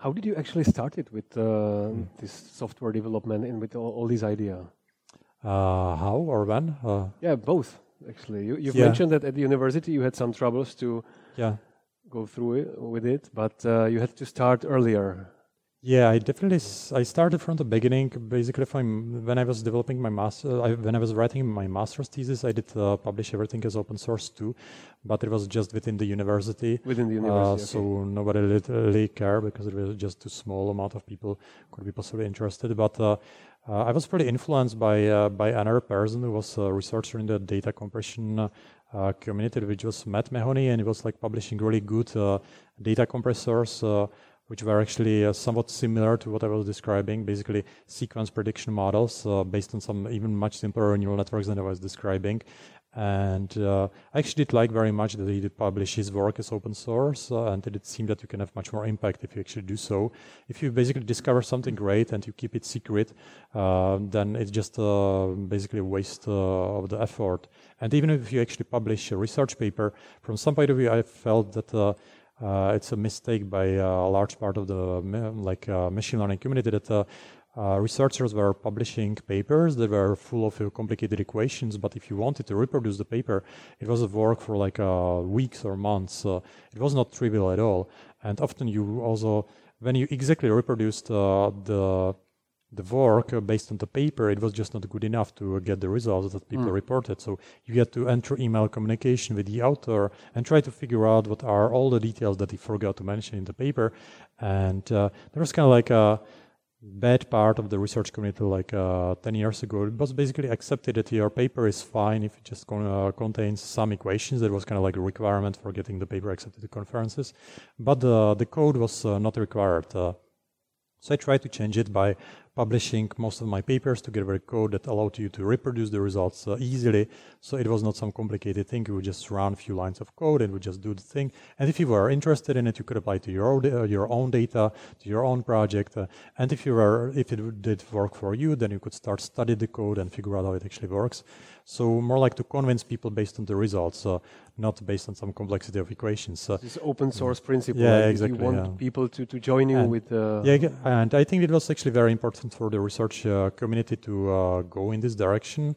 how did you actually start it with uh, mm. this software development and with all, all these ideas? Uh, how or when? Uh, yeah, both actually. You, have yeah. mentioned that at the university you had some troubles to yeah. go through it with it, but uh, you had to start earlier. Yeah, I definitely s- I started from the beginning. Basically, from when I was developing my master, I, when I was writing my master's thesis, I did uh, publish everything as open source too, but it was just within the university. Within the university, uh, so nobody really cared because it was just too small amount of people could be possibly interested. But uh, uh, I was pretty influenced by uh, by another person who was a researcher in the data compression uh, community, which was Matt Mahoney, and he was like publishing really good data compressors which were actually uh, somewhat similar to what I was describing, basically sequence prediction models uh, based on some even much simpler neural networks than I was describing. And uh, I actually did like very much that he did publish his work as open source, uh, and it seemed that you can have much more impact if you actually do so. If you basically discover something great and you keep it secret, uh, then it's just uh, basically a waste of the effort. And even if you actually publish a research paper, from some point of view, I felt that it's a mistake by a large part of the like uh, machine learning community that uh, uh, researchers were publishing papers that were full of uh, complicated equations, but if you wanted to reproduce the paper, it was a work for like uh, weeks or months. it was not trivial at all. And often you also, when you exactly reproduced the the work uh, based on the paper, it was just not good enough to uh, get the results that people mm. reported. So you had to enter email communication with the author and try to figure out what are all the details that he forgot to mention in the paper. And uh, there was kind of like a bad part of the research community like uh, 10 years ago. It was basically accepted that your paper is fine if it just con- uh, contains some equations. That was kind of like a requirement for getting the paper accepted to conferences. But the, the code was uh, not required. so I tried to change it by publishing most of my papers together with code that allowed you to reproduce the results uh, easily. So it was not some complicated thing. You would just run a few lines of code and would just do the thing. And if you were interested in it, you could apply to your own, uh, your own data, to your own project. Uh, and if you were, if it did work for you, then you could start study the code and figure out how it actually works. So more like to convince people based on the results, uh, not based on some complexity of equations. Uh, this open source principle. Yeah, like exactly. You want yeah. people to, to join you and with. Uh, yeah, and I think it was actually very important for the research uh, community to uh, go in this direction.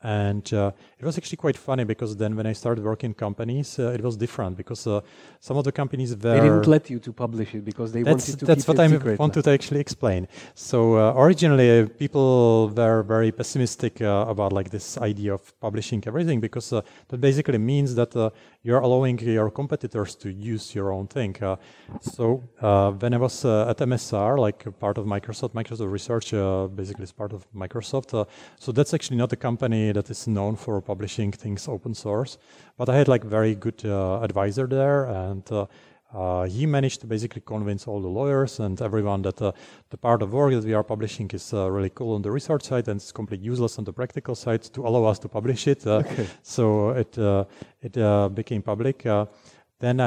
And uh, it was actually quite funny because then when I started working in companies, uh, it was different because uh, some of the companies were. They didn't let you to publish it because they that's, wanted to That's keep what I wanted to actually explain. So uh, originally, uh, people were very pessimistic uh, about like this idea of publishing everything because that basically means that you're allowing your competitors to use your own thing. Uh, so uh, when I was uh, at MSR, like part of Microsoft, Microsoft Research basically is part of Microsoft. so that's actually not a company that is known for publishing things open source. But I had like very good uh, advisor there, and uh, uh, he managed to basically convince all the lawyers and everyone that uh, the part of work that we are publishing is uh, really cool on the research side and it's completely useless on the practical side to allow us to publish it. Uh, okay. So it it became public. then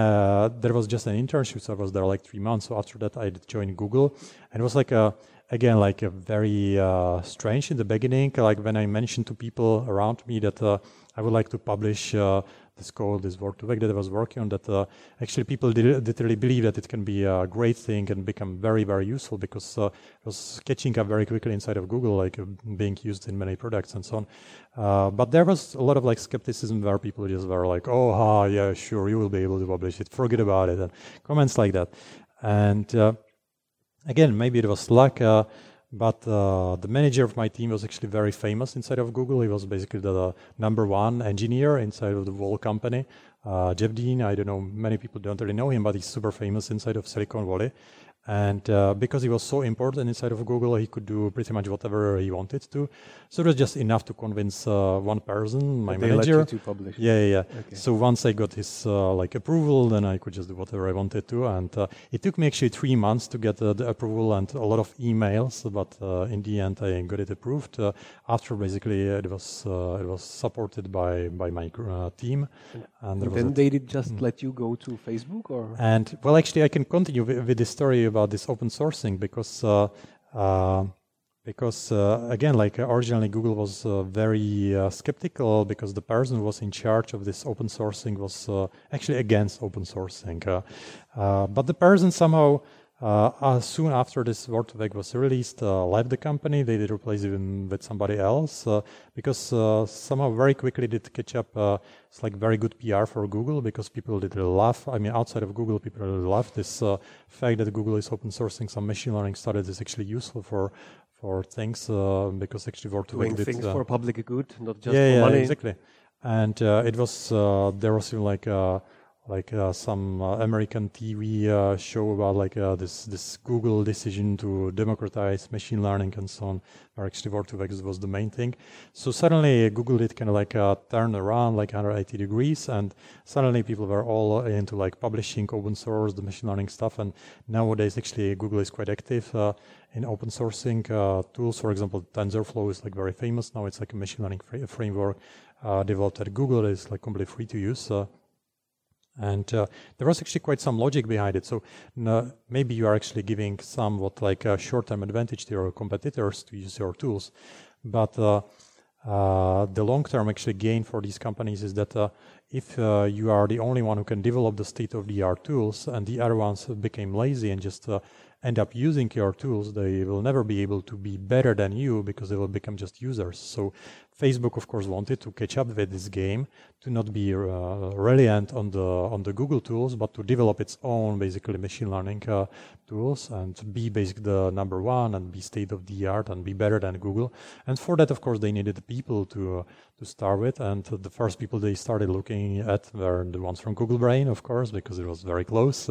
there was just an internship, so I was there like three months. So after that, I joined Google, and it was like a again like a very uh, strange in the beginning like when i mentioned to people around me that uh, i would like to publish uh, this code this work to that i was working on that uh, actually people did, did believe that it can be a great thing and become very very useful because uh, it was catching up very quickly inside of google like uh, being used in many products and so on. But there was a lot of like skepticism where people just were like oh ha, yeah sure you will be able to publish it. Forget about it and comments like that. And again, maybe it was luck, uh, but uh, the manager of my team was actually very famous inside of Google. He was basically the number one engineer inside of the whole company. Uh, Jeff Dean, I don't know, many people don't really know him, but he's super famous inside of Silicon Valley. And uh, because he was so important inside of Google, he could do pretty much whatever he wanted to. So it was just enough to convince uh, one person, my they manager. Let you to publish. Yeah, yeah. yeah. Okay. So once I got his uh, like approval, then I could just do whatever I wanted to. And uh, it took me actually three months to get the approval and a lot of emails, but uh, in the end I got it approved. Uh, after basically it was it was supported by by my team. And, and then they did just mm. let you go to Facebook, or and well, actually I can continue with, with this story about this open sourcing because uh, Uh, because uh, again, like originally Google was uh, very uh, skeptical because the person who was in charge of this open sourcing was actually against open sourcing. but the person somehow uh, uh, soon after this Word2Vec was released, uh, left the company. They did replace it with somebody else uh, because uh, somehow very quickly did catch up. Uh, it's like very good PR for Google because people did love. I mean, outside of Google, people really love this fact that Google is open sourcing some machine learning stuff that is actually useful for for things uh, because actually Word2Vec doing things uh, for public good, not just yeah, for yeah, money. exactly. And uh, it was there was even like like uh, some uh, American TV uh, show about like uh, this this Google decision to democratize machine learning and so on, where actually Word2Vec was the main thing. So suddenly Google did kind of like uh, turn around like 180 degrees, and suddenly people were all into like publishing open source, the machine learning stuff. And nowadays actually Google is quite active uh, in open sourcing tools. For example, TensorFlow is like very famous now. It's like a machine learning fr- framework developed at Google. It's like completely free to use. And uh, there was actually quite some logic behind it. So uh, maybe you are actually giving somewhat like a short-term advantage to your competitors to use your tools, but uh, uh the long-term actually gain for these companies is that uh, if uh, you are the only one who can develop the state-of-the-art tools and the other ones became lazy and just end up using your tools, they will never be able to be better than you because they will become just users. So Facebook, of course, wanted to catch up with this game, to not be uh, reliant on the on the Google tools, but to develop its own basically machine learning uh, tools and be basically the number one and be state of the art and be better than Google. And for that, of course, they needed people to uh, to start with. And the first people they started looking at were the ones from Google Brain, of course, because it was very close.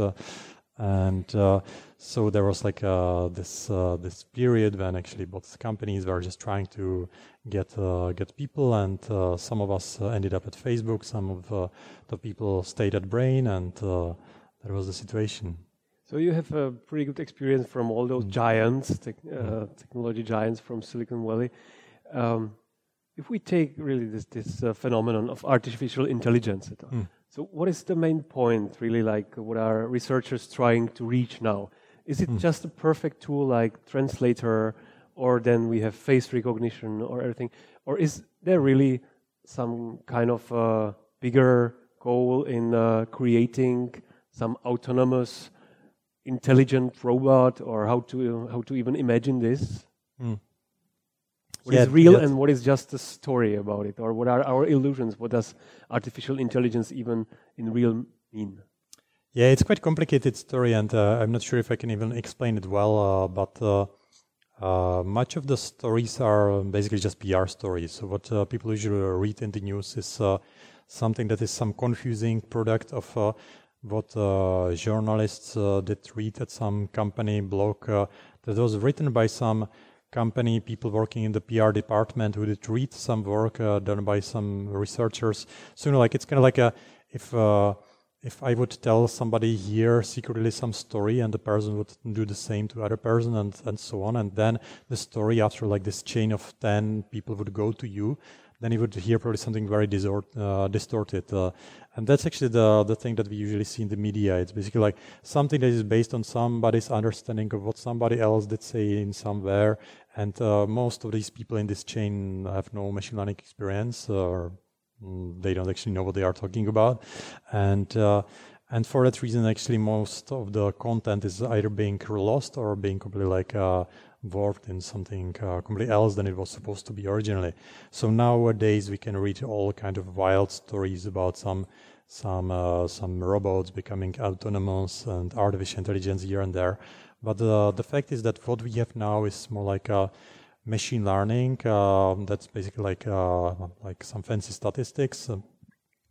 And uh, so there was like uh, this uh, this period when actually both companies were just trying to get uh, get people, and uh, some of us uh, ended up at Facebook, some of the people stayed at Brain, and that was the situation. So you have a pretty good experience from all those mm. giants, te mm. technology giants from Silicon Valley. Um, if we take really this this phenomenon of artificial intelligence, mm so, what is the main point, really? Like, what are researchers trying to reach now? Is it mm. just a perfect tool like translator, or then we have face recognition or everything? Or is there really some kind of uh, bigger goal in uh, creating some autonomous, intelligent robot, or how to how to even imagine this? Mm. What yeah, is real and what is just a story about it? Or what are our illusions? What does artificial intelligence even in real mean? Yeah, it's quite complicated story, and uh, I'm not sure if I can even explain it well. Uh, but uh, uh much of the stories are basically just PR stories. So what uh, people usually read in the news is uh, something that is some confusing product of what journalists did read at some company blog that was written by some company, people working in the PR department who did read some work uh, done by some researchers. So you know, like it's kind of like a if uh, if I would tell somebody here secretly some story and the person would do the same to other person and and so on, and then the story after like this chain of ten people would go to you, then you would hear probably something very uh, distorted. Uh, and that's actually the, the thing that we usually see in the media. It's basically like something that is based on somebody's understanding of what somebody else did say in somewhere. And uh, most of these people in this chain have no machine learning experience or mm, they don't actually know what they are talking about. And uh, and for that reason, actually, most of the content is either being lost or being completely like uh, warped in something uh, completely else than it was supposed to be originally. So nowadays we can read all kind of wild stories about some some uh, some robots becoming autonomous and artificial intelligence here and there. But uh, the fact is that what we have now is more like a machine learning. Uh, that's basically like uh, like some fancy statistics. Um,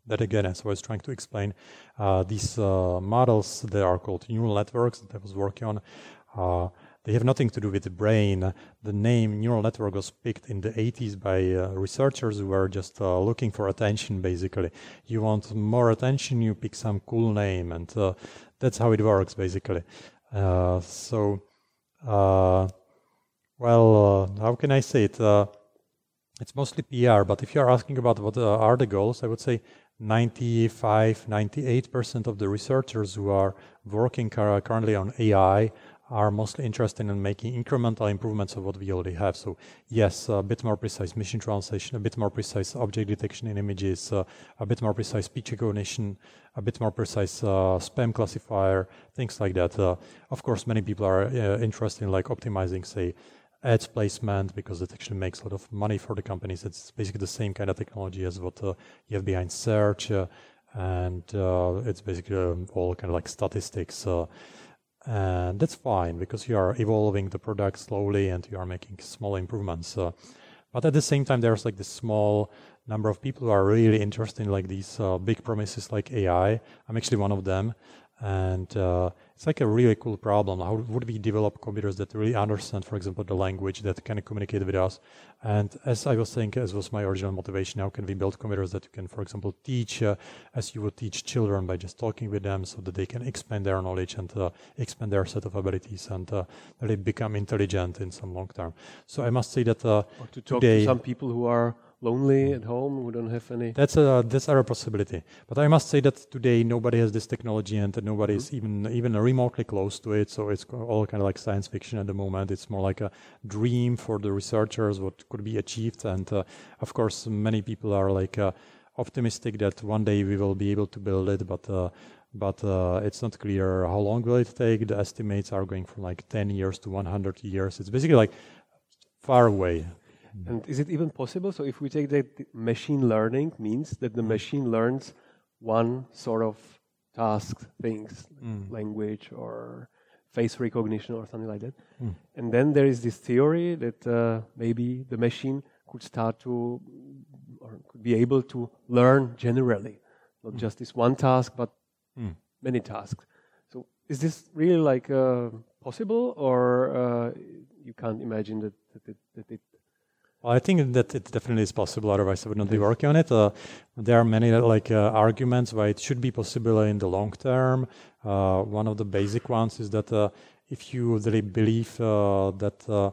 that again, as I was trying to explain, uh, these uh, models they are called neural networks that I was working on they have nothing to do with the brain. The name neural network was picked in the 80s by uh, researchers who were just uh, looking for attention, basically. You want more attention, you pick some cool name, and uh, that's how it works, basically. Uh, so, uh, well, uh, how can I say it? it's mostly PR, but if you're asking about what are the goals, I would say 95, 98% of the researchers who are working currently on AI are mostly interested in making incremental improvements of what we already have. So yes, a bit more precise machine translation, a bit more precise object detection in images, uh, a bit more precise speech recognition, a bit more precise uh, spam classifier, things like that. Uh, of course, many people are uh, interested in like optimizing, say, ads placement because it actually makes a lot of money for the companies. It's basically the same kind of technology as what uh, you have behind search, uh, and it's basically um, all kind of like statistics and that's fine because you are evolving the product slowly and you are making small improvements. Uh, but at the same time there's like this small number of people who are really interested in like these uh, big promises like ai i'm actually one of them. And uh, it's like a really cool problem. How would we develop computers that really understand, for example, the language that can communicate with us? And as I was saying, as was my original motivation, how can we build computers that you can, for example, teach uh, as you would teach children by just talking with them so that they can expand their knowledge and uh, expand their set of abilities and uh, really become intelligent in some long term. So I must say that uh, or to talk today, to some people who are lonely at home who don't have any. That's a that's a possibility. But i must say that today nobody has this technology and nobody is mm-hmm. even even remotely close to it. So it's all kind of like science fiction at the moment. It's more like a dream for the researchers what could be achieved. And uh, of course many people are like uh, optimistic that one day we will be able to build it. But uh, but uh, it's not clear how long will it take. The estimates are going from like 10 years to 100 years. It's basically like far away and is it even possible? So if we take that machine learning means that the machine learns one sort of task, things, mm. language or face recognition or something like that. Mm. And then there is this theory that uh, maybe the machine could start to or could be able to learn generally, not mm. just this one task, but mm. many tasks. So is this really like uh, possible, or uh, you can't imagine that, that, it, that it well, I think that it definitely is possible. Otherwise, I would not be working on it. Uh, there are many like uh, arguments why it should be possible in the long term. Uh, one of the basic ones is that uh, if you really believe uh, that uh,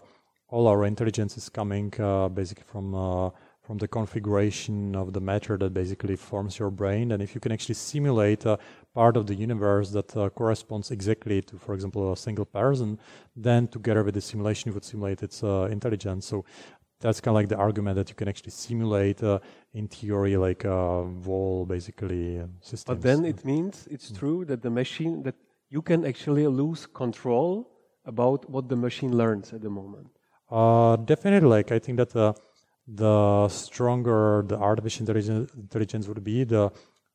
all our intelligence is coming basically from from the configuration of the matter that basically forms your brain, and if you can actually simulate a part of the universe that corresponds exactly to, for example, a single person, then together with the simulation, you would simulate its intelligence. So that's kind of like the argument that you can actually simulate uh, in theory like a wall basically uh, system. But then it means it's mm. true that the machine that you can actually lose control about what the machine learns at the moment. Uh, definitely, like I think that uh, the stronger the artificial intelligence, intelligence would be, the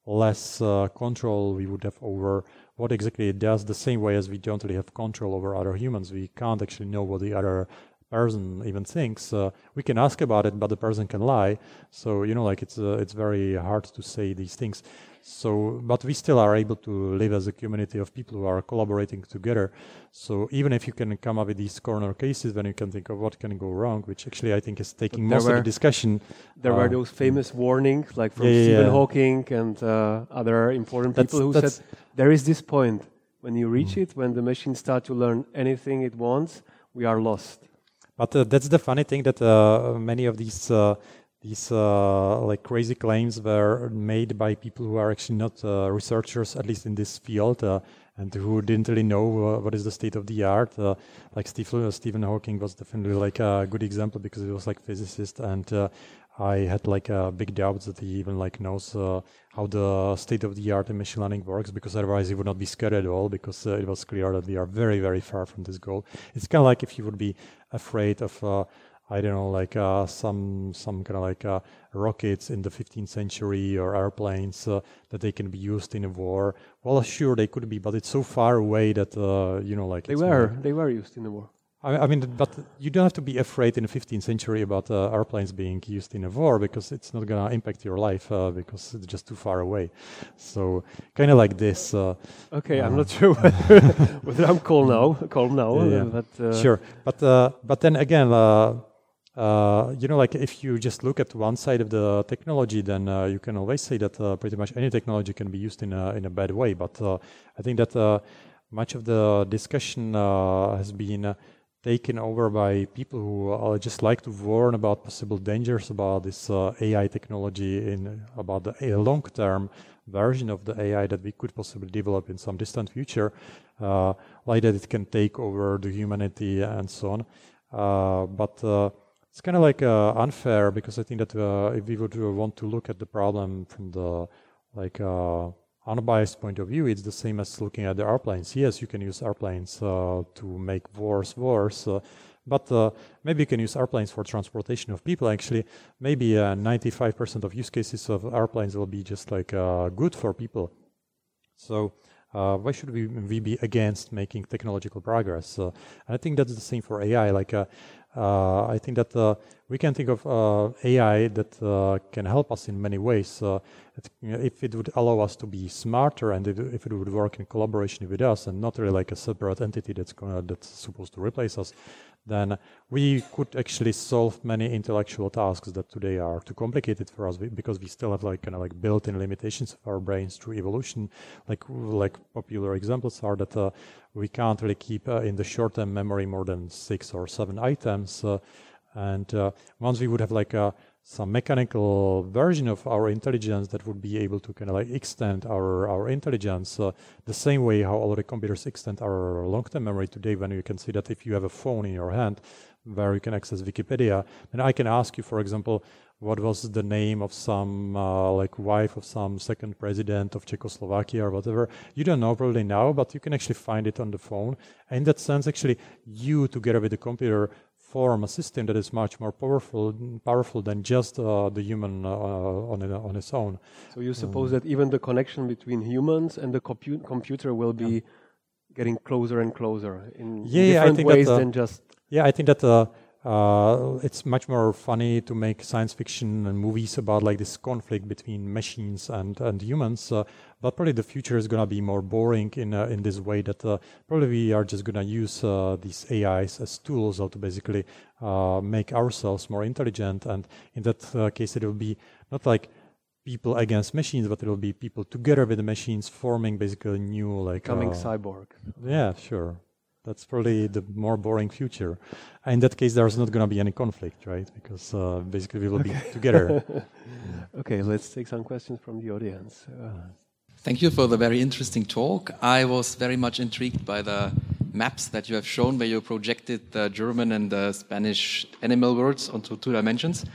less uh, control we would have over what exactly it does. The same way as we don't really have control over other humans, we can't actually know what the other person even thinks. Uh, we can ask about it, but the person can lie. So you know, like it's uh, it's very hard to say these things. So, but we still are able to live as a community of people who are collaborating together. So even if you can come up with these corner cases, then you can think of what can go wrong, which actually I think is taking most were, of the discussion. There uh, were those famous warnings, like from yeah, Stephen yeah. Hawking and uh, other important that's, people who said there is this point when you reach mm. it, when the machine starts to learn anything it wants, we are lost. But uh, that's the funny thing that uh, many of these uh, these uh, like crazy claims were made by people who are actually not uh, researchers, at least in this field, and who didn't really know what is the state of the art. like Steve, Stephen Hawking was definitely like a good example because he was like physicist and I had like a big doubt that he even like knows uh, how the state of the art in machine learning works because otherwise he would not be scared at all because uh, it was clear that we are very very far from this goal. It's kind of like if you would be afraid of uh, I don't know like uh, some some kind of like uh, rockets in the 15th century or airplanes uh, that they can be used in a war. Well, sure they could be, but it's so far away that you know like they were they were used in the war. I, I, mean, but you don't have to be afraid in the 15th century about uh, airplanes being used in a war because it's not going to impact your life uh, because it's just too far away. So, kind of like this. Uh, okay, I'm not sure whether, whether I'm calm now. Calm now, yeah, but uh, sure. But uh, but then again. Uh, you know, like if you just look at one side of the technology, then you can always say that pretty much any technology can be used in a in a bad way. But I think that much of the discussion has been taken over by people who uh, just like to warn about possible dangers about this uh, AI technology in about the long-term version of the AI that we could possibly develop in some distant future. uh, like that it can take over the humanity and so on. Uh, but uh, it's kind of like uh, unfair because I think that if we would want to look at the problem from the like unbiased point of view, it's the same as looking at the airplanes. Yes, you can use airplanes uh, to make wars worse, uh, but uh, maybe you can use airplanes for transportation of people. Actually, maybe 95% of use cases of airplanes will be just like good for people. So uh, why should we, we be against making technological progress? Uh, I think that's the same for AI. Like, uh, uh, I think that uh, we can think of uh, AI that can help us in many ways. It, if it would allow us to be smarter and if, if, it would work in collaboration with us and not really like a separate entity that's gonna, that's supposed to replace us, then we could actually solve many intellectual tasks that today are too complicated for us because we still have like kind of like built-in limitations of our brains through evolution. Like like popular examples are that uh, we can't really keep uh, in the short-term memory more than six or seven items, uh, and uh, once we would have like a some mechanical version of our intelligence that would be able to kind of like extend our, our intelligence uh, the same way how all the computers extend our long-term memory today when you can see that if you have a phone in your hand where you can access wikipedia. Then i can ask you for example what was the name of some uh, like wife of some second president of czechoslovakia or whatever? You don't know probably now but you can actually find it on the phone. And in that sense actually you together with the computer form a system that is much more powerful powerful than just uh, the human uh, on, on its own. So you suppose um, that even the connection between humans and the compu- computer will be yeah. getting closer and closer in yeah, different yeah, ways that, uh, than just. Yeah, I think that uh, it's much more funny to make science fiction and movies about like this conflict between machines and and humans. Uh, but probably the future is gonna be more boring in uh, in this way that uh, probably we are just gonna use uh, these AIs as tools how to basically uh, make ourselves more intelligent. And in that case, it will be not like people against machines, but it will be people together with the machines forming basically new like coming cyborg. Yeah, sure. That's probably the more boring future. In that case, there's not going to be any conflict, right? Because uh, basically we will okay. be together. okay, let's take some questions from the audience. Uh. Thank you for the very interesting talk. I was very much intrigued by the maps that you have shown where you projected the German and the Spanish animal words onto two dimensions.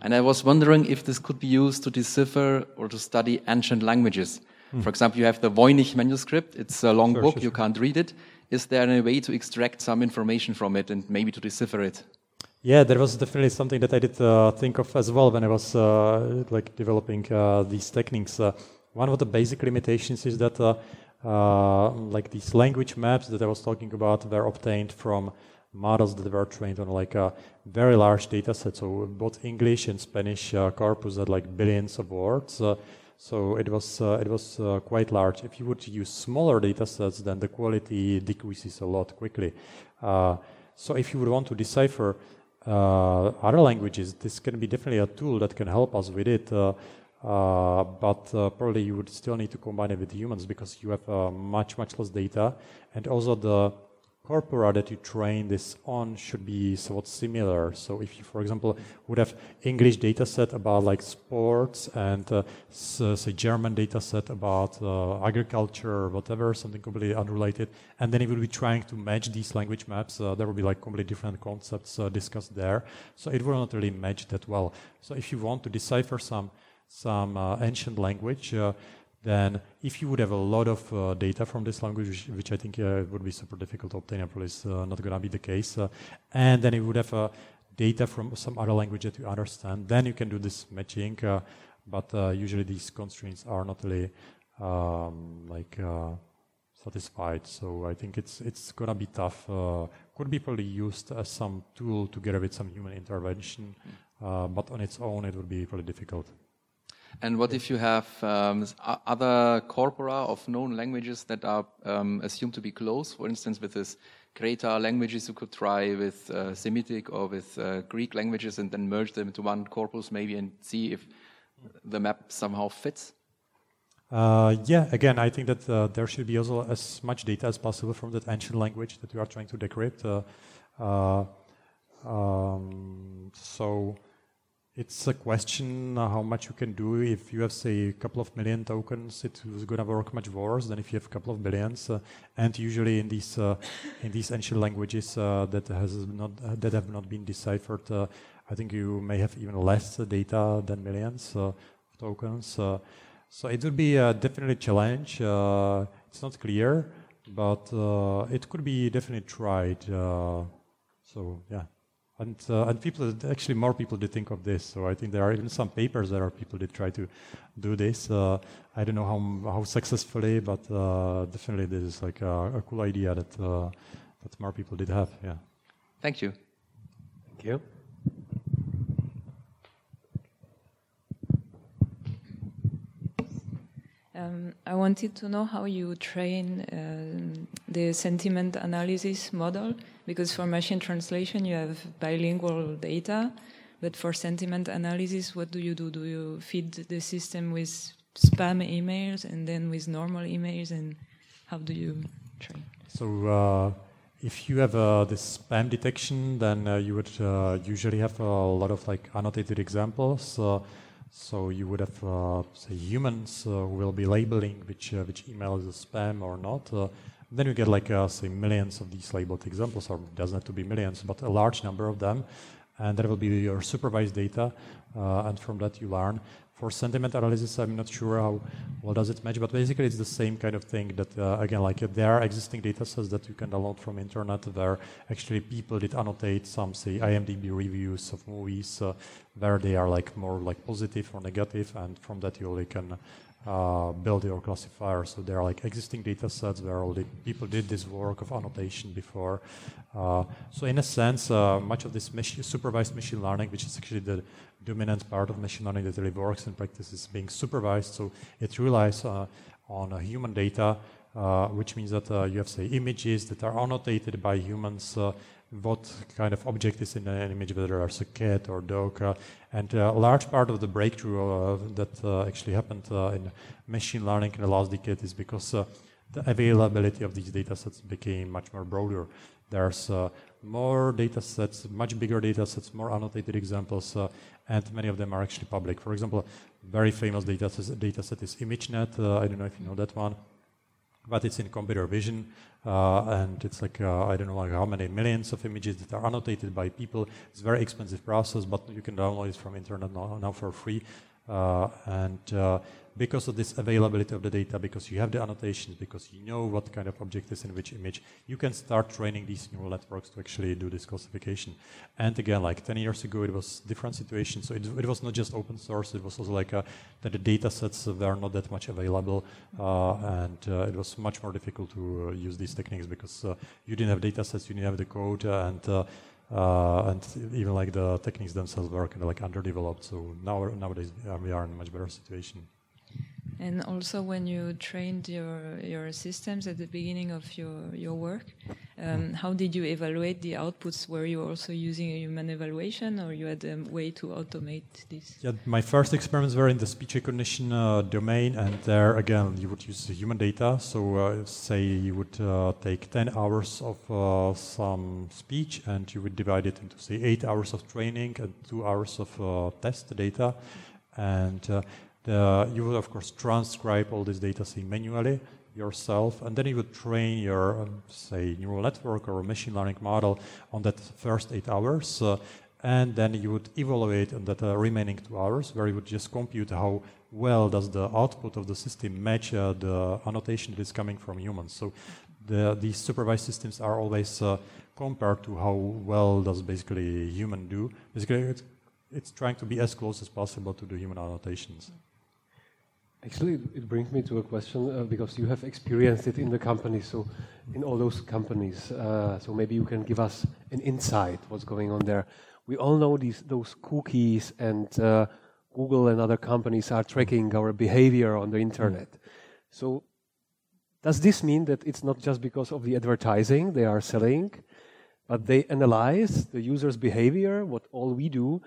And I was wondering if this could be used to decipher or to study ancient languages. Hmm. For example, you have the Voynich manuscript. It's a long sure, book. Sure, you can't read it is there any way to extract some information from it and maybe to decipher it? Yeah, that was definitely something that I did uh, think of as well when I was uh, like developing uh, these techniques. Uh, one of the basic limitations is that uh, uh, like these language maps that I was talking about were obtained from models that were trained on like a very large data set. So both English and Spanish corpus had like billions of words. So it was uh, it was uh, quite large. If you would use smaller data sets, then the quality decreases a lot quickly. Uh, so if you would want to decipher uh, other languages, this can be definitely a tool that can help us with it. Uh, uh, but probably you would still need to combine it with humans because you have much much less data, and also the corpora that you train this on should be somewhat similar. So if you, for example, would have English data set about like sports and uh, say German data set about uh, agriculture or whatever, something completely unrelated, and then it would be trying to match these language maps, uh, there would be like completely different concepts uh, discussed there. So it will not really match that well. So if you want to decipher some some uh, ancient language, uh, then if you would have a lot of uh, data from this language, which, which I think uh, would be super difficult to obtain, probably is uh, not going to be the case, uh, and then you would have uh, data from some other language that you understand, then you can do this matching, uh, but usually these constraints are not really um, like satisfied. So I think it's it's going to be tough. could be probably used as some tool together with some human intervention, but on its own it would be really difficult. And what if you have um, other corpora of known languages that are um, assumed to be close? For instance, with this greater languages, you could try with uh, Semitic or with uh, Greek languages and then merge them into one corpus maybe and see if the map somehow fits? Uh, yeah, again, I think that uh, there should be also as much data as possible from that ancient language that we are trying to decrypt. Uh, uh, um, so it's a question uh, how much you can do. If you have, say, a couple of million tokens, it's going to work much worse than if you have a couple of billions. Uh, and usually in these uh, in these ancient languages uh, that has not that have not been deciphered, I think you may have even less data than millions of tokens. so it would be definitely a challenge. it's not clear, but it could be definitely tried. so yeah and uh, and people actually more people did think of this. So I think there are even some papers that are people did try to do this. Uh, I don't know how how successfully, but uh, definitely this is like a, a cool idea that uh, that more people did have. Yeah. Thank you. Thank you. Um, I wanted to know how you train uh, the sentiment analysis model because for machine translation you have bilingual data, but for sentiment analysis, what do you do? Do you feed the system with spam emails and then with normal emails, and how do you train? So. Uh, if you have uh, this spam detection, then uh, you would uh, usually have a lot of like annotated examples. So you would have, uh, say, humans uh, will be labeling which uh, which email is a spam or not. Uh, then you get like uh, say millions of these labeled examples, or doesn't have to be millions, but a large number of them, and that will be your supervised data, uh, and from that you learn for sentiment analysis, I'm not sure how well does it match, but basically it's the same kind of thing that, again, like there are existing data sets that you can download from internet where actually people did annotate some, say, IMDb reviews of movies where they are like more like positive or negative, and from that you only can uh, build your classifier. So there are like existing data sets where all the people did this work of annotation before. Uh, so in a sense, uh, much of this machine, supervised machine learning, which is actually the dominant part of machine learning that really works in practice, is being supervised. So it relies uh, on human data, uh, which means that uh, you have say images that are annotated by humans what kind of object is in an image, whether it's a cat or dog. Uh, and a large part of the breakthrough uh, that uh, actually happened in machine learning in the last decade is because the availability of these data sets became much more broader. There's more data sets, much bigger data sets, more annotated examples, and many of them are actually public. For example, very famous data data set is ImageNet. Uh, I don't know if you know that one, but it's in computer vision. Uh, and it's like uh, I don't know like how many millions of images that are annotated by people. It's a very expensive process, but you can download it from internet now, now for free. Uh, and because of this availability of the data, because you have the annotations, because you know what kind of object is in which image, you can start training these neural networks to actually do this classification. And again, like 10 years ago, it was different situation. So it, it was not just open source, it was also like a, uh, that the data sets were not that much available. Uh, and uh, it was much more difficult to uh, use these techniques because you didn't have data sets, you didn't have the code, and uh, and even like the techniques themselves were kind of like underdeveloped. So now nowadays uh, we are in a much better situation. And also, when you trained your your systems at the beginning of your your work, um, how did you evaluate the outputs? Were you also using a human evaluation, or you had a way to automate this? Yeah, my first experiments were in the speech recognition uh, domain, and there again you would use human data. So, uh, say you would uh, take 10 hours of uh, some speech, and you would divide it into say eight hours of training and two hours of uh, test data, and uh, the, you would, of course, transcribe all this data manually yourself, and then you would train your, um, say, neural network or machine learning model on that first eight hours. Uh, and then you would evaluate on that uh, remaining two hours, where you would just compute how well does the output of the system match uh, the annotation that is coming from humans. So the, these supervised systems are always uh, compared to how well does basically human do. Basically, it's, it's trying to be as close as possible to the human annotations. Actually, it brings me to a question uh, because you have experienced it in the company, so in all those companies. Uh, so maybe you can give us an insight what's going on there. We all know these those cookies and uh, Google and other companies are tracking our behavior on the internet. So does this mean that it's not just because of the advertising they are selling, but they analyze the user's behavior, what all we do,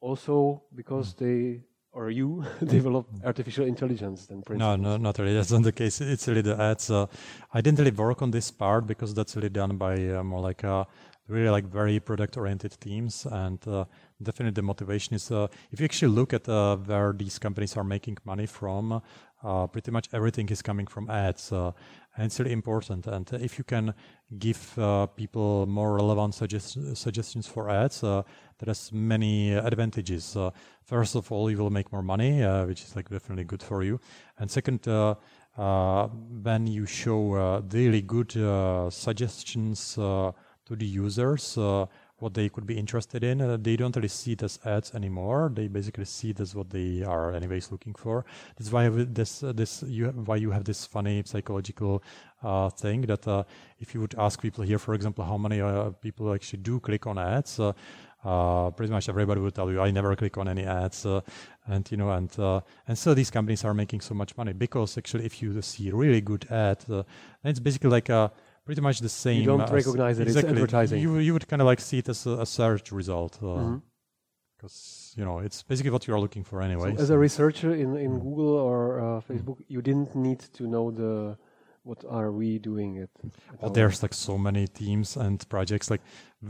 also because they or you develop artificial intelligence then no no not really. That's not the case. It's really the ads uh, i didn't really work on this part because that's really done by uh, more like uh, really like very product-oriented teams, and uh, definitely the motivation is. Uh, if you actually look at uh, where these companies are making money from, uh, pretty much everything is coming from ads, uh, and it's really important. And if you can give uh, people more relevant suggest- suggestions for ads, uh, that has many advantages. Uh, first of all, you will make more money, uh, which is like definitely good for you. And second, when you show really good suggestions to the users, what they could be interested in. They don't really see it as ads anymore. They basically see it as what they are anyways looking for. That's why this uh, this you have, why you have this funny psychological uh, thing that uh, if you would ask people here, for example, how many uh, people actually do click on ads. Uh, pretty much everybody would tell you, I never click on any ads, and you know, and and so these companies are making so much money because actually, if you see really good ad, it's basically like a pretty much the same. You don't recognize it exactly. advertising. You, you would kind of like see it as a, a search result. Because, uh, mm-hmm. you know, it's basically what you are looking for anyway. So, as a researcher in, in mm. Google or uh, Facebook, you didn't need to know the what are we doing it well, there's like so many teams and projects like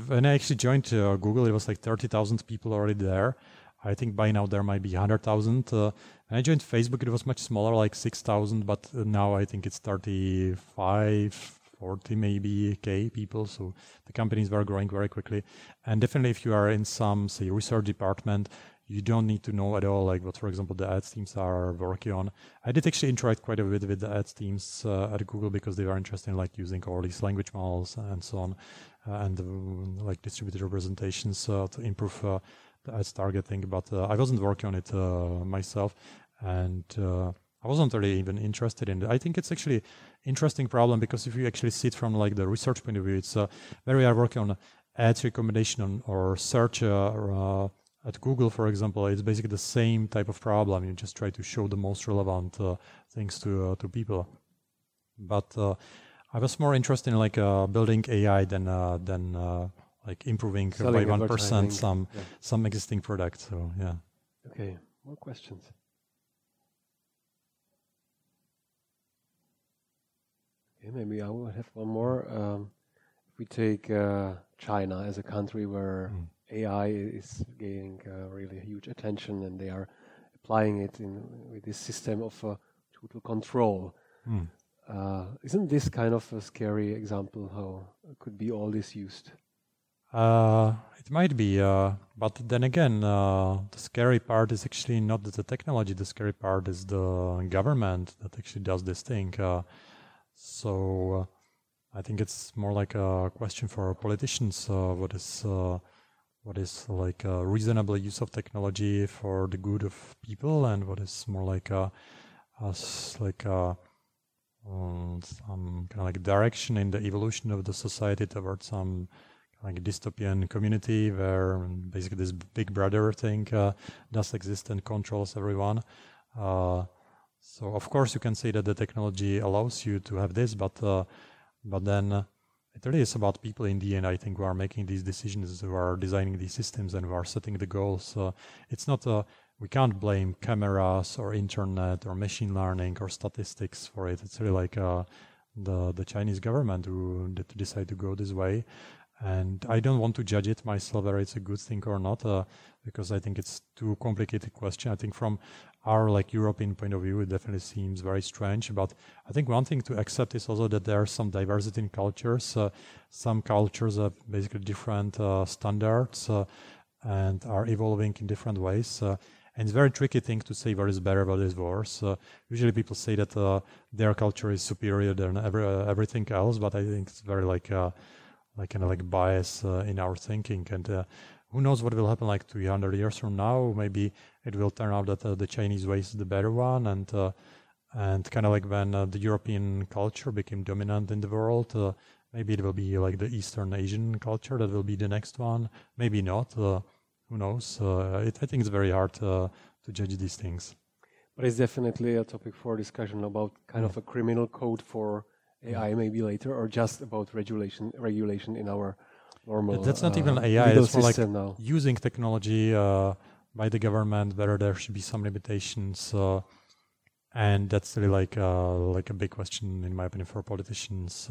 when i actually joined uh, google it was like 30000 people already there i think by now there might be 100000 uh, when i joined facebook it was much smaller like 6000 but uh, now i think it's 35 40 maybe k people so the companies were growing very quickly. And definitely if you are in some say research department you don't need to know at all like what for example the ads teams are working on. I did actually interact quite a bit with the ads teams uh, at google because they were interested in like using all these language models and so on uh, and uh, like distributed representations uh, to improve uh, the ads targeting but i wasn't working on it myself. And I wasn't really even interested in it. I think it's actually interesting problem because if you actually see it from like the research point of view, it's uh, where we are working on ads recommendation on, or search uh, uh, at Google, for example, it's basically the same type of problem. You just try to show the most relevant uh, things to uh, to people. But uh, I was more interested in like building AI than than like improving Selling by one percent some yeah. some existing product. So yeah. Okay, more questions. Okay, maybe I will have one more. Um, if we take uh, China as a country where mm. AI is gaining uh, really huge attention and they are applying it in with this system of uh, total control. Mm. isn't this kind of a scary example how could be all this used? Uh, it might be, uh, but then again, uh, the scary part is actually not the technology. The scary part is the government that actually does this thing. So uh, I think it's more like a question for politicians. Uh, what is uh, what is like a reasonable use of technology for the good of people, and what is more like a, as like a um, some kind of like direction in the evolution of the society towards some like dystopian community where basically this big brother thing uh, does exist and controls everyone. Uh, so of course you can say that the technology allows you to have this, but uh, but then it really is about people in the end. I think who are making these decisions, who are designing these systems, and who are setting the goals. Uh, it's not uh, we can't blame cameras or internet or machine learning or statistics for it. It's really like uh, the the Chinese government who decide to go this way. And I don't want to judge it myself whether it's a good thing or not, uh, because I think it's too complicated question. I think from our like European point of view, it definitely seems very strange. But I think one thing to accept is also that there are some diversity in cultures. Uh, some cultures have basically different uh, standards uh, and are evolving in different ways. Uh, and it's a very tricky thing to say what is better, what is worse. Uh, usually people say that their culture is superior than every, everything else, but I think it's very like like kind of like bias in our thinking and who knows what will happen like 200 years from now maybe it will turn out that uh, the chinese way is the better one and uh, and kind of like when uh, the european culture became dominant in the world uh, maybe it will be like the eastern asian culture that will be the next one maybe not uh, who knows uh, it, i think it's very hard to judge these things. But it's definitely a topic for discussion about kind of a criminal code for ai maybe later or just about regulation regulation in our normal. That's not uh, even AI. It's more like now. using technology uh, by the government. Whether there should be some limitations, uh, and that's really like like a big question in my opinion for politicians.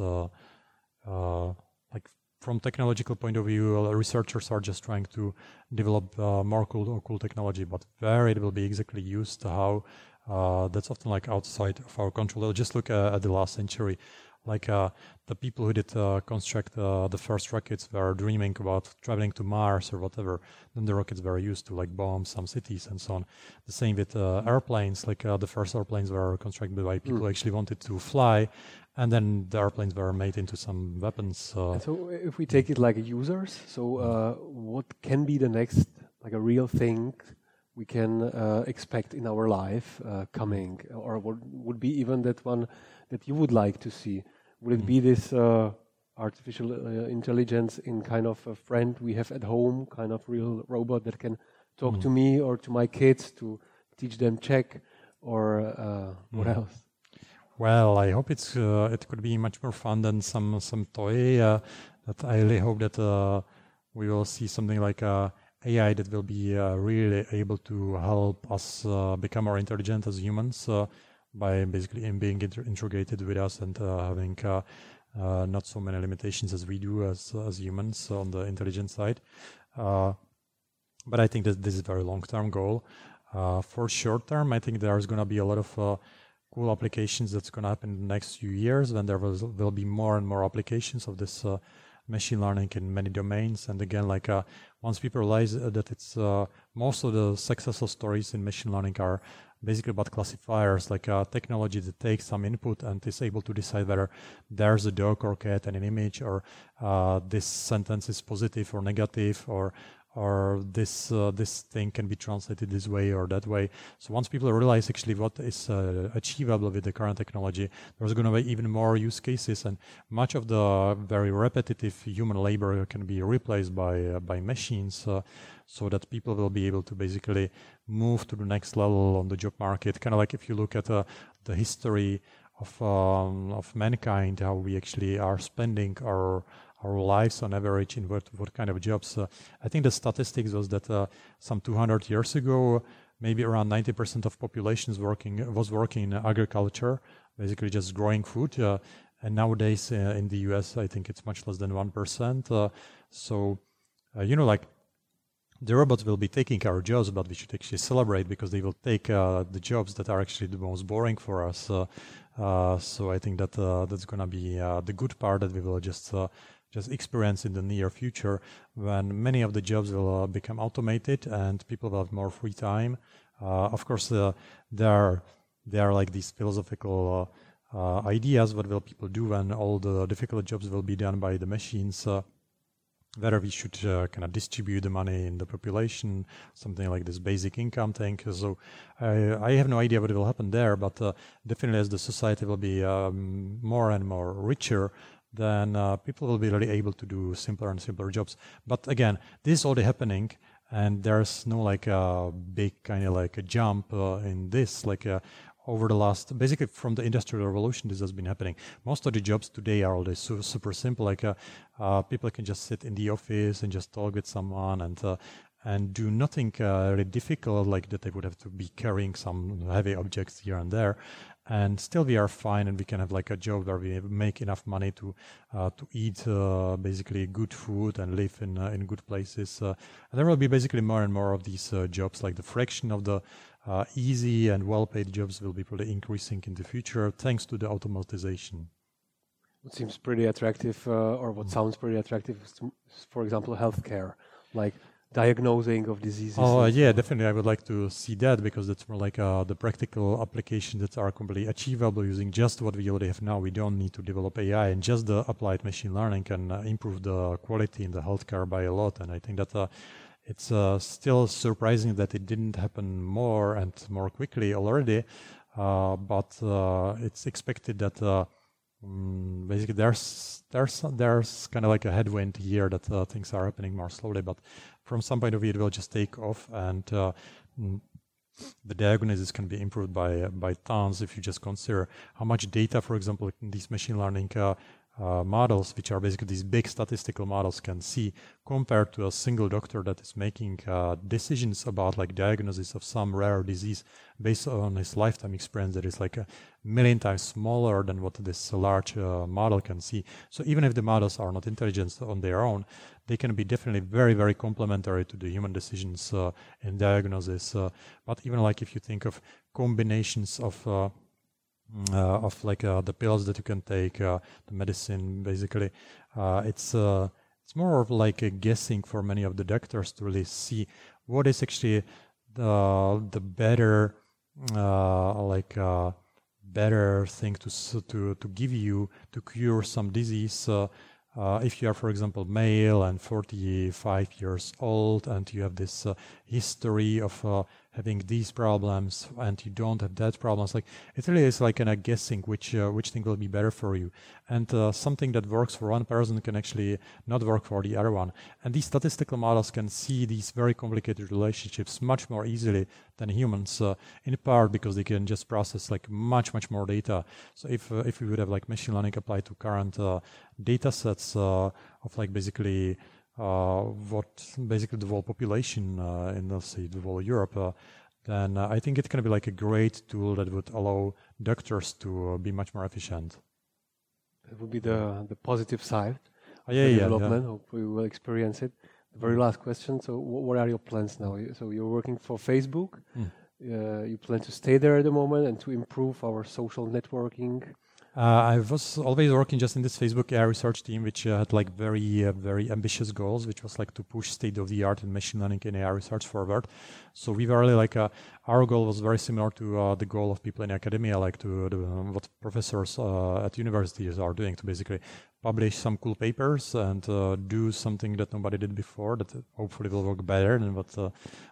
like from technological point of view, uh, researchers are just trying to develop uh, more cool, cool technology, but where it will be exactly used, how uh, that's often like outside of our control. Just look uh, at the last century like uh, the people who did uh, construct uh, the first rockets were dreaming about traveling to Mars or whatever. Then the rockets were used to like bomb some cities and so on. The same with uh, airplanes. Like uh, the first airplanes were constructed by people mm. who actually wanted to fly, and then the airplanes were made into some weapons. Uh. so if we take it like users, so what can be the next like a real thing we can expect in our life coming, or what would be even that one that you would like to see? Will it be this uh, artificial uh, intelligence in kind of a friend we have at home, kind of real robot that can talk mm. to me or to my kids to teach them Czech, or uh, what mm. else? Well, I hope it's uh, it could be much more fun than some some toy. Uh, that I really hope that uh, we will see something like a AI that will be really able to help us become more intelligent as humans by basically being inter- integrated with us and uh, having uh, uh, not so many limitations as we do as as humans on the intelligence side. but I think that this is a very long-term goal. for short term, I think there's going to be a lot of cool applications that's going to happen in the next few years when there will, will be more and more applications of this uh, machine learning in many domains. And again like uh, once people realize that it's uh, most of the successful stories in machine learning are basically about classifiers, like a technology that takes some input and is able to decide whether there's a dog or cat in an image, or uh, this sentence is positive or negative, or or this uh, this thing can be translated this way or that way. So once people realize actually what is uh, achievable with the current technology, there's going to be even more use cases, and much of the very repetitive human labor can be replaced by uh, by machines, uh, so that people will be able to basically move to the next level on the job market. Kind of like if you look at uh, the history of um, of mankind, how we actually are spending our our lives on average in what, what kind of jobs. Uh, I think the statistics was that uh, some 200 years ago, maybe around 90% of populations working was working in agriculture, basically just growing food. Uh, and nowadays uh, in the US, I think it's much less than 1%. Uh, so, uh, you know, like the robots will be taking our jobs, but we should actually celebrate because they will take the jobs that are actually the most boring for us. so I think that that's going to be the good part that we will just just experience in the near future when many of the jobs will uh, become automated and people will have more free time. Uh, of course, uh, there are there are like these philosophical uh, uh, ideas. What will people do when all the difficult jobs will be done by the machines? Uh, whether we should kind of distribute the money in the population, something like this basic income thing. So I, I have no idea what will happen there, but definitely as the society will be um, more and more richer, then uh, people will be really able to do simpler and simpler jobs. But again, this is already happening, and there's no like a big kind of like a jump uh, in this. Like uh, over the last, basically from the industrial revolution, this has been happening. Most of the jobs today are already su- super simple. Like uh, uh, people can just sit in the office and just talk with someone and uh, and do nothing uh, really difficult like that they would have to be carrying some heavy objects here and there and still we are fine and we can have like a job where we make enough money to uh, to eat uh, basically good food and live in uh, in good places. Uh, and there will be basically more and more of these uh, jobs like the fraction of the uh, easy and well paid jobs will be probably increasing in the future thanks to the automatization. What seems pretty attractive or what mm. sounds pretty attractive is for example healthcare. Like diagnosing of diseases? Oh, uh, yeah, definitely. I would like to see that because that's more like uh, the practical applications that are completely achievable using just what we already have now. We don't need to develop AI, and just the applied machine learning can uh, improve the quality in the healthcare by a lot. And I think that uh, it's uh, still surprising that it didn't happen more and more quickly already. Uh, but it's expected that um, basically there's there's there's kind of like a headwind here that uh, things are happening more slowly but from some point of view, it will just take off, and uh, mm, the diagnosis can be improved by uh, by tons if you just consider how much data, for example, in these machine learning uh, models, which are basically these big statistical models, can see compared to a single doctor that is making uh, decisions about like diagnosis of some rare disease based on his lifetime experience that is like a million times smaller than what this large uh, model can see. So even if the models are not intelligent on their own, they can be definitely very, very complementary to the human decisions uh, in diagnosis. Uh, but even like if you think of combinations of uh, of like uh, the pills that you can take, uh, the medicine, basically. it's it's more of like a guessing for many of the doctors to really see what is actually the the better like better thing to to to give you to cure some disease. Uh, uh, if you are, for example, male and 45 years old, and you have this uh, history of having these problems and you don't have that problems like it really is like kind of guessing which uh, which thing will be better for you. And uh, something that works for one person can actually not work for the other one. And these statistical models can see these very complicated relationships much more easily than humans uh, in part because they can just process like much much more data. So if uh, if we would have like machine learning applied to current uh, data sets uh, of like basically what basically the whole population uh, in let's say the whole Europe, uh, then I think it can be like a great tool that would allow doctors to be much more efficient. That would be the the positive side. Oh, yeah, yeah, development. Yeah. Hope we will experience it. The very last question. So, what are your plans now? So, you're working for Facebook. Mm. Uh, you plan to stay there at the moment and to improve our social networking uh, I was always working just in this Facebook AI research team, which uh, had like very, uh, very ambitious goals, which was like to push state of the art in machine learning and AI research forward. So we were really like, uh, our goal was very similar to uh, the goal of people in academia, like to um, what professors uh, at universities are doing to basically publish some cool papers and do something that nobody did before that hopefully will work better than what,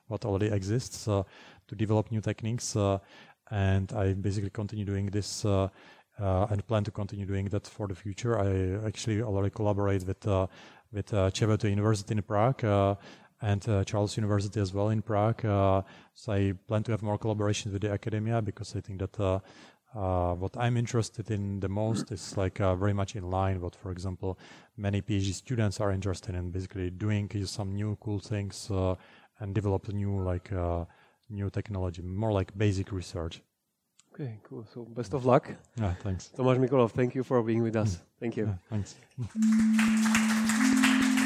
what already exists to develop new techniques. and I basically continue doing this uh, and plan to continue doing that for the future. I actually already collaborate with uh, with uh, University in Prague uh, and uh, Charles University as well in Prague. Uh, so I plan to have more collaborations with the academia because I think that uh, what I'm interested in the most is like very much in line what, for example, many PhD students are interested in, basically doing some new cool things and develop new like new technology, more like basic research. Okay, cool. So best of luck. Yeah, thanks. Tomáš Mikolov, thank you for being with us. Mm. Thank you. Yeah, thanks.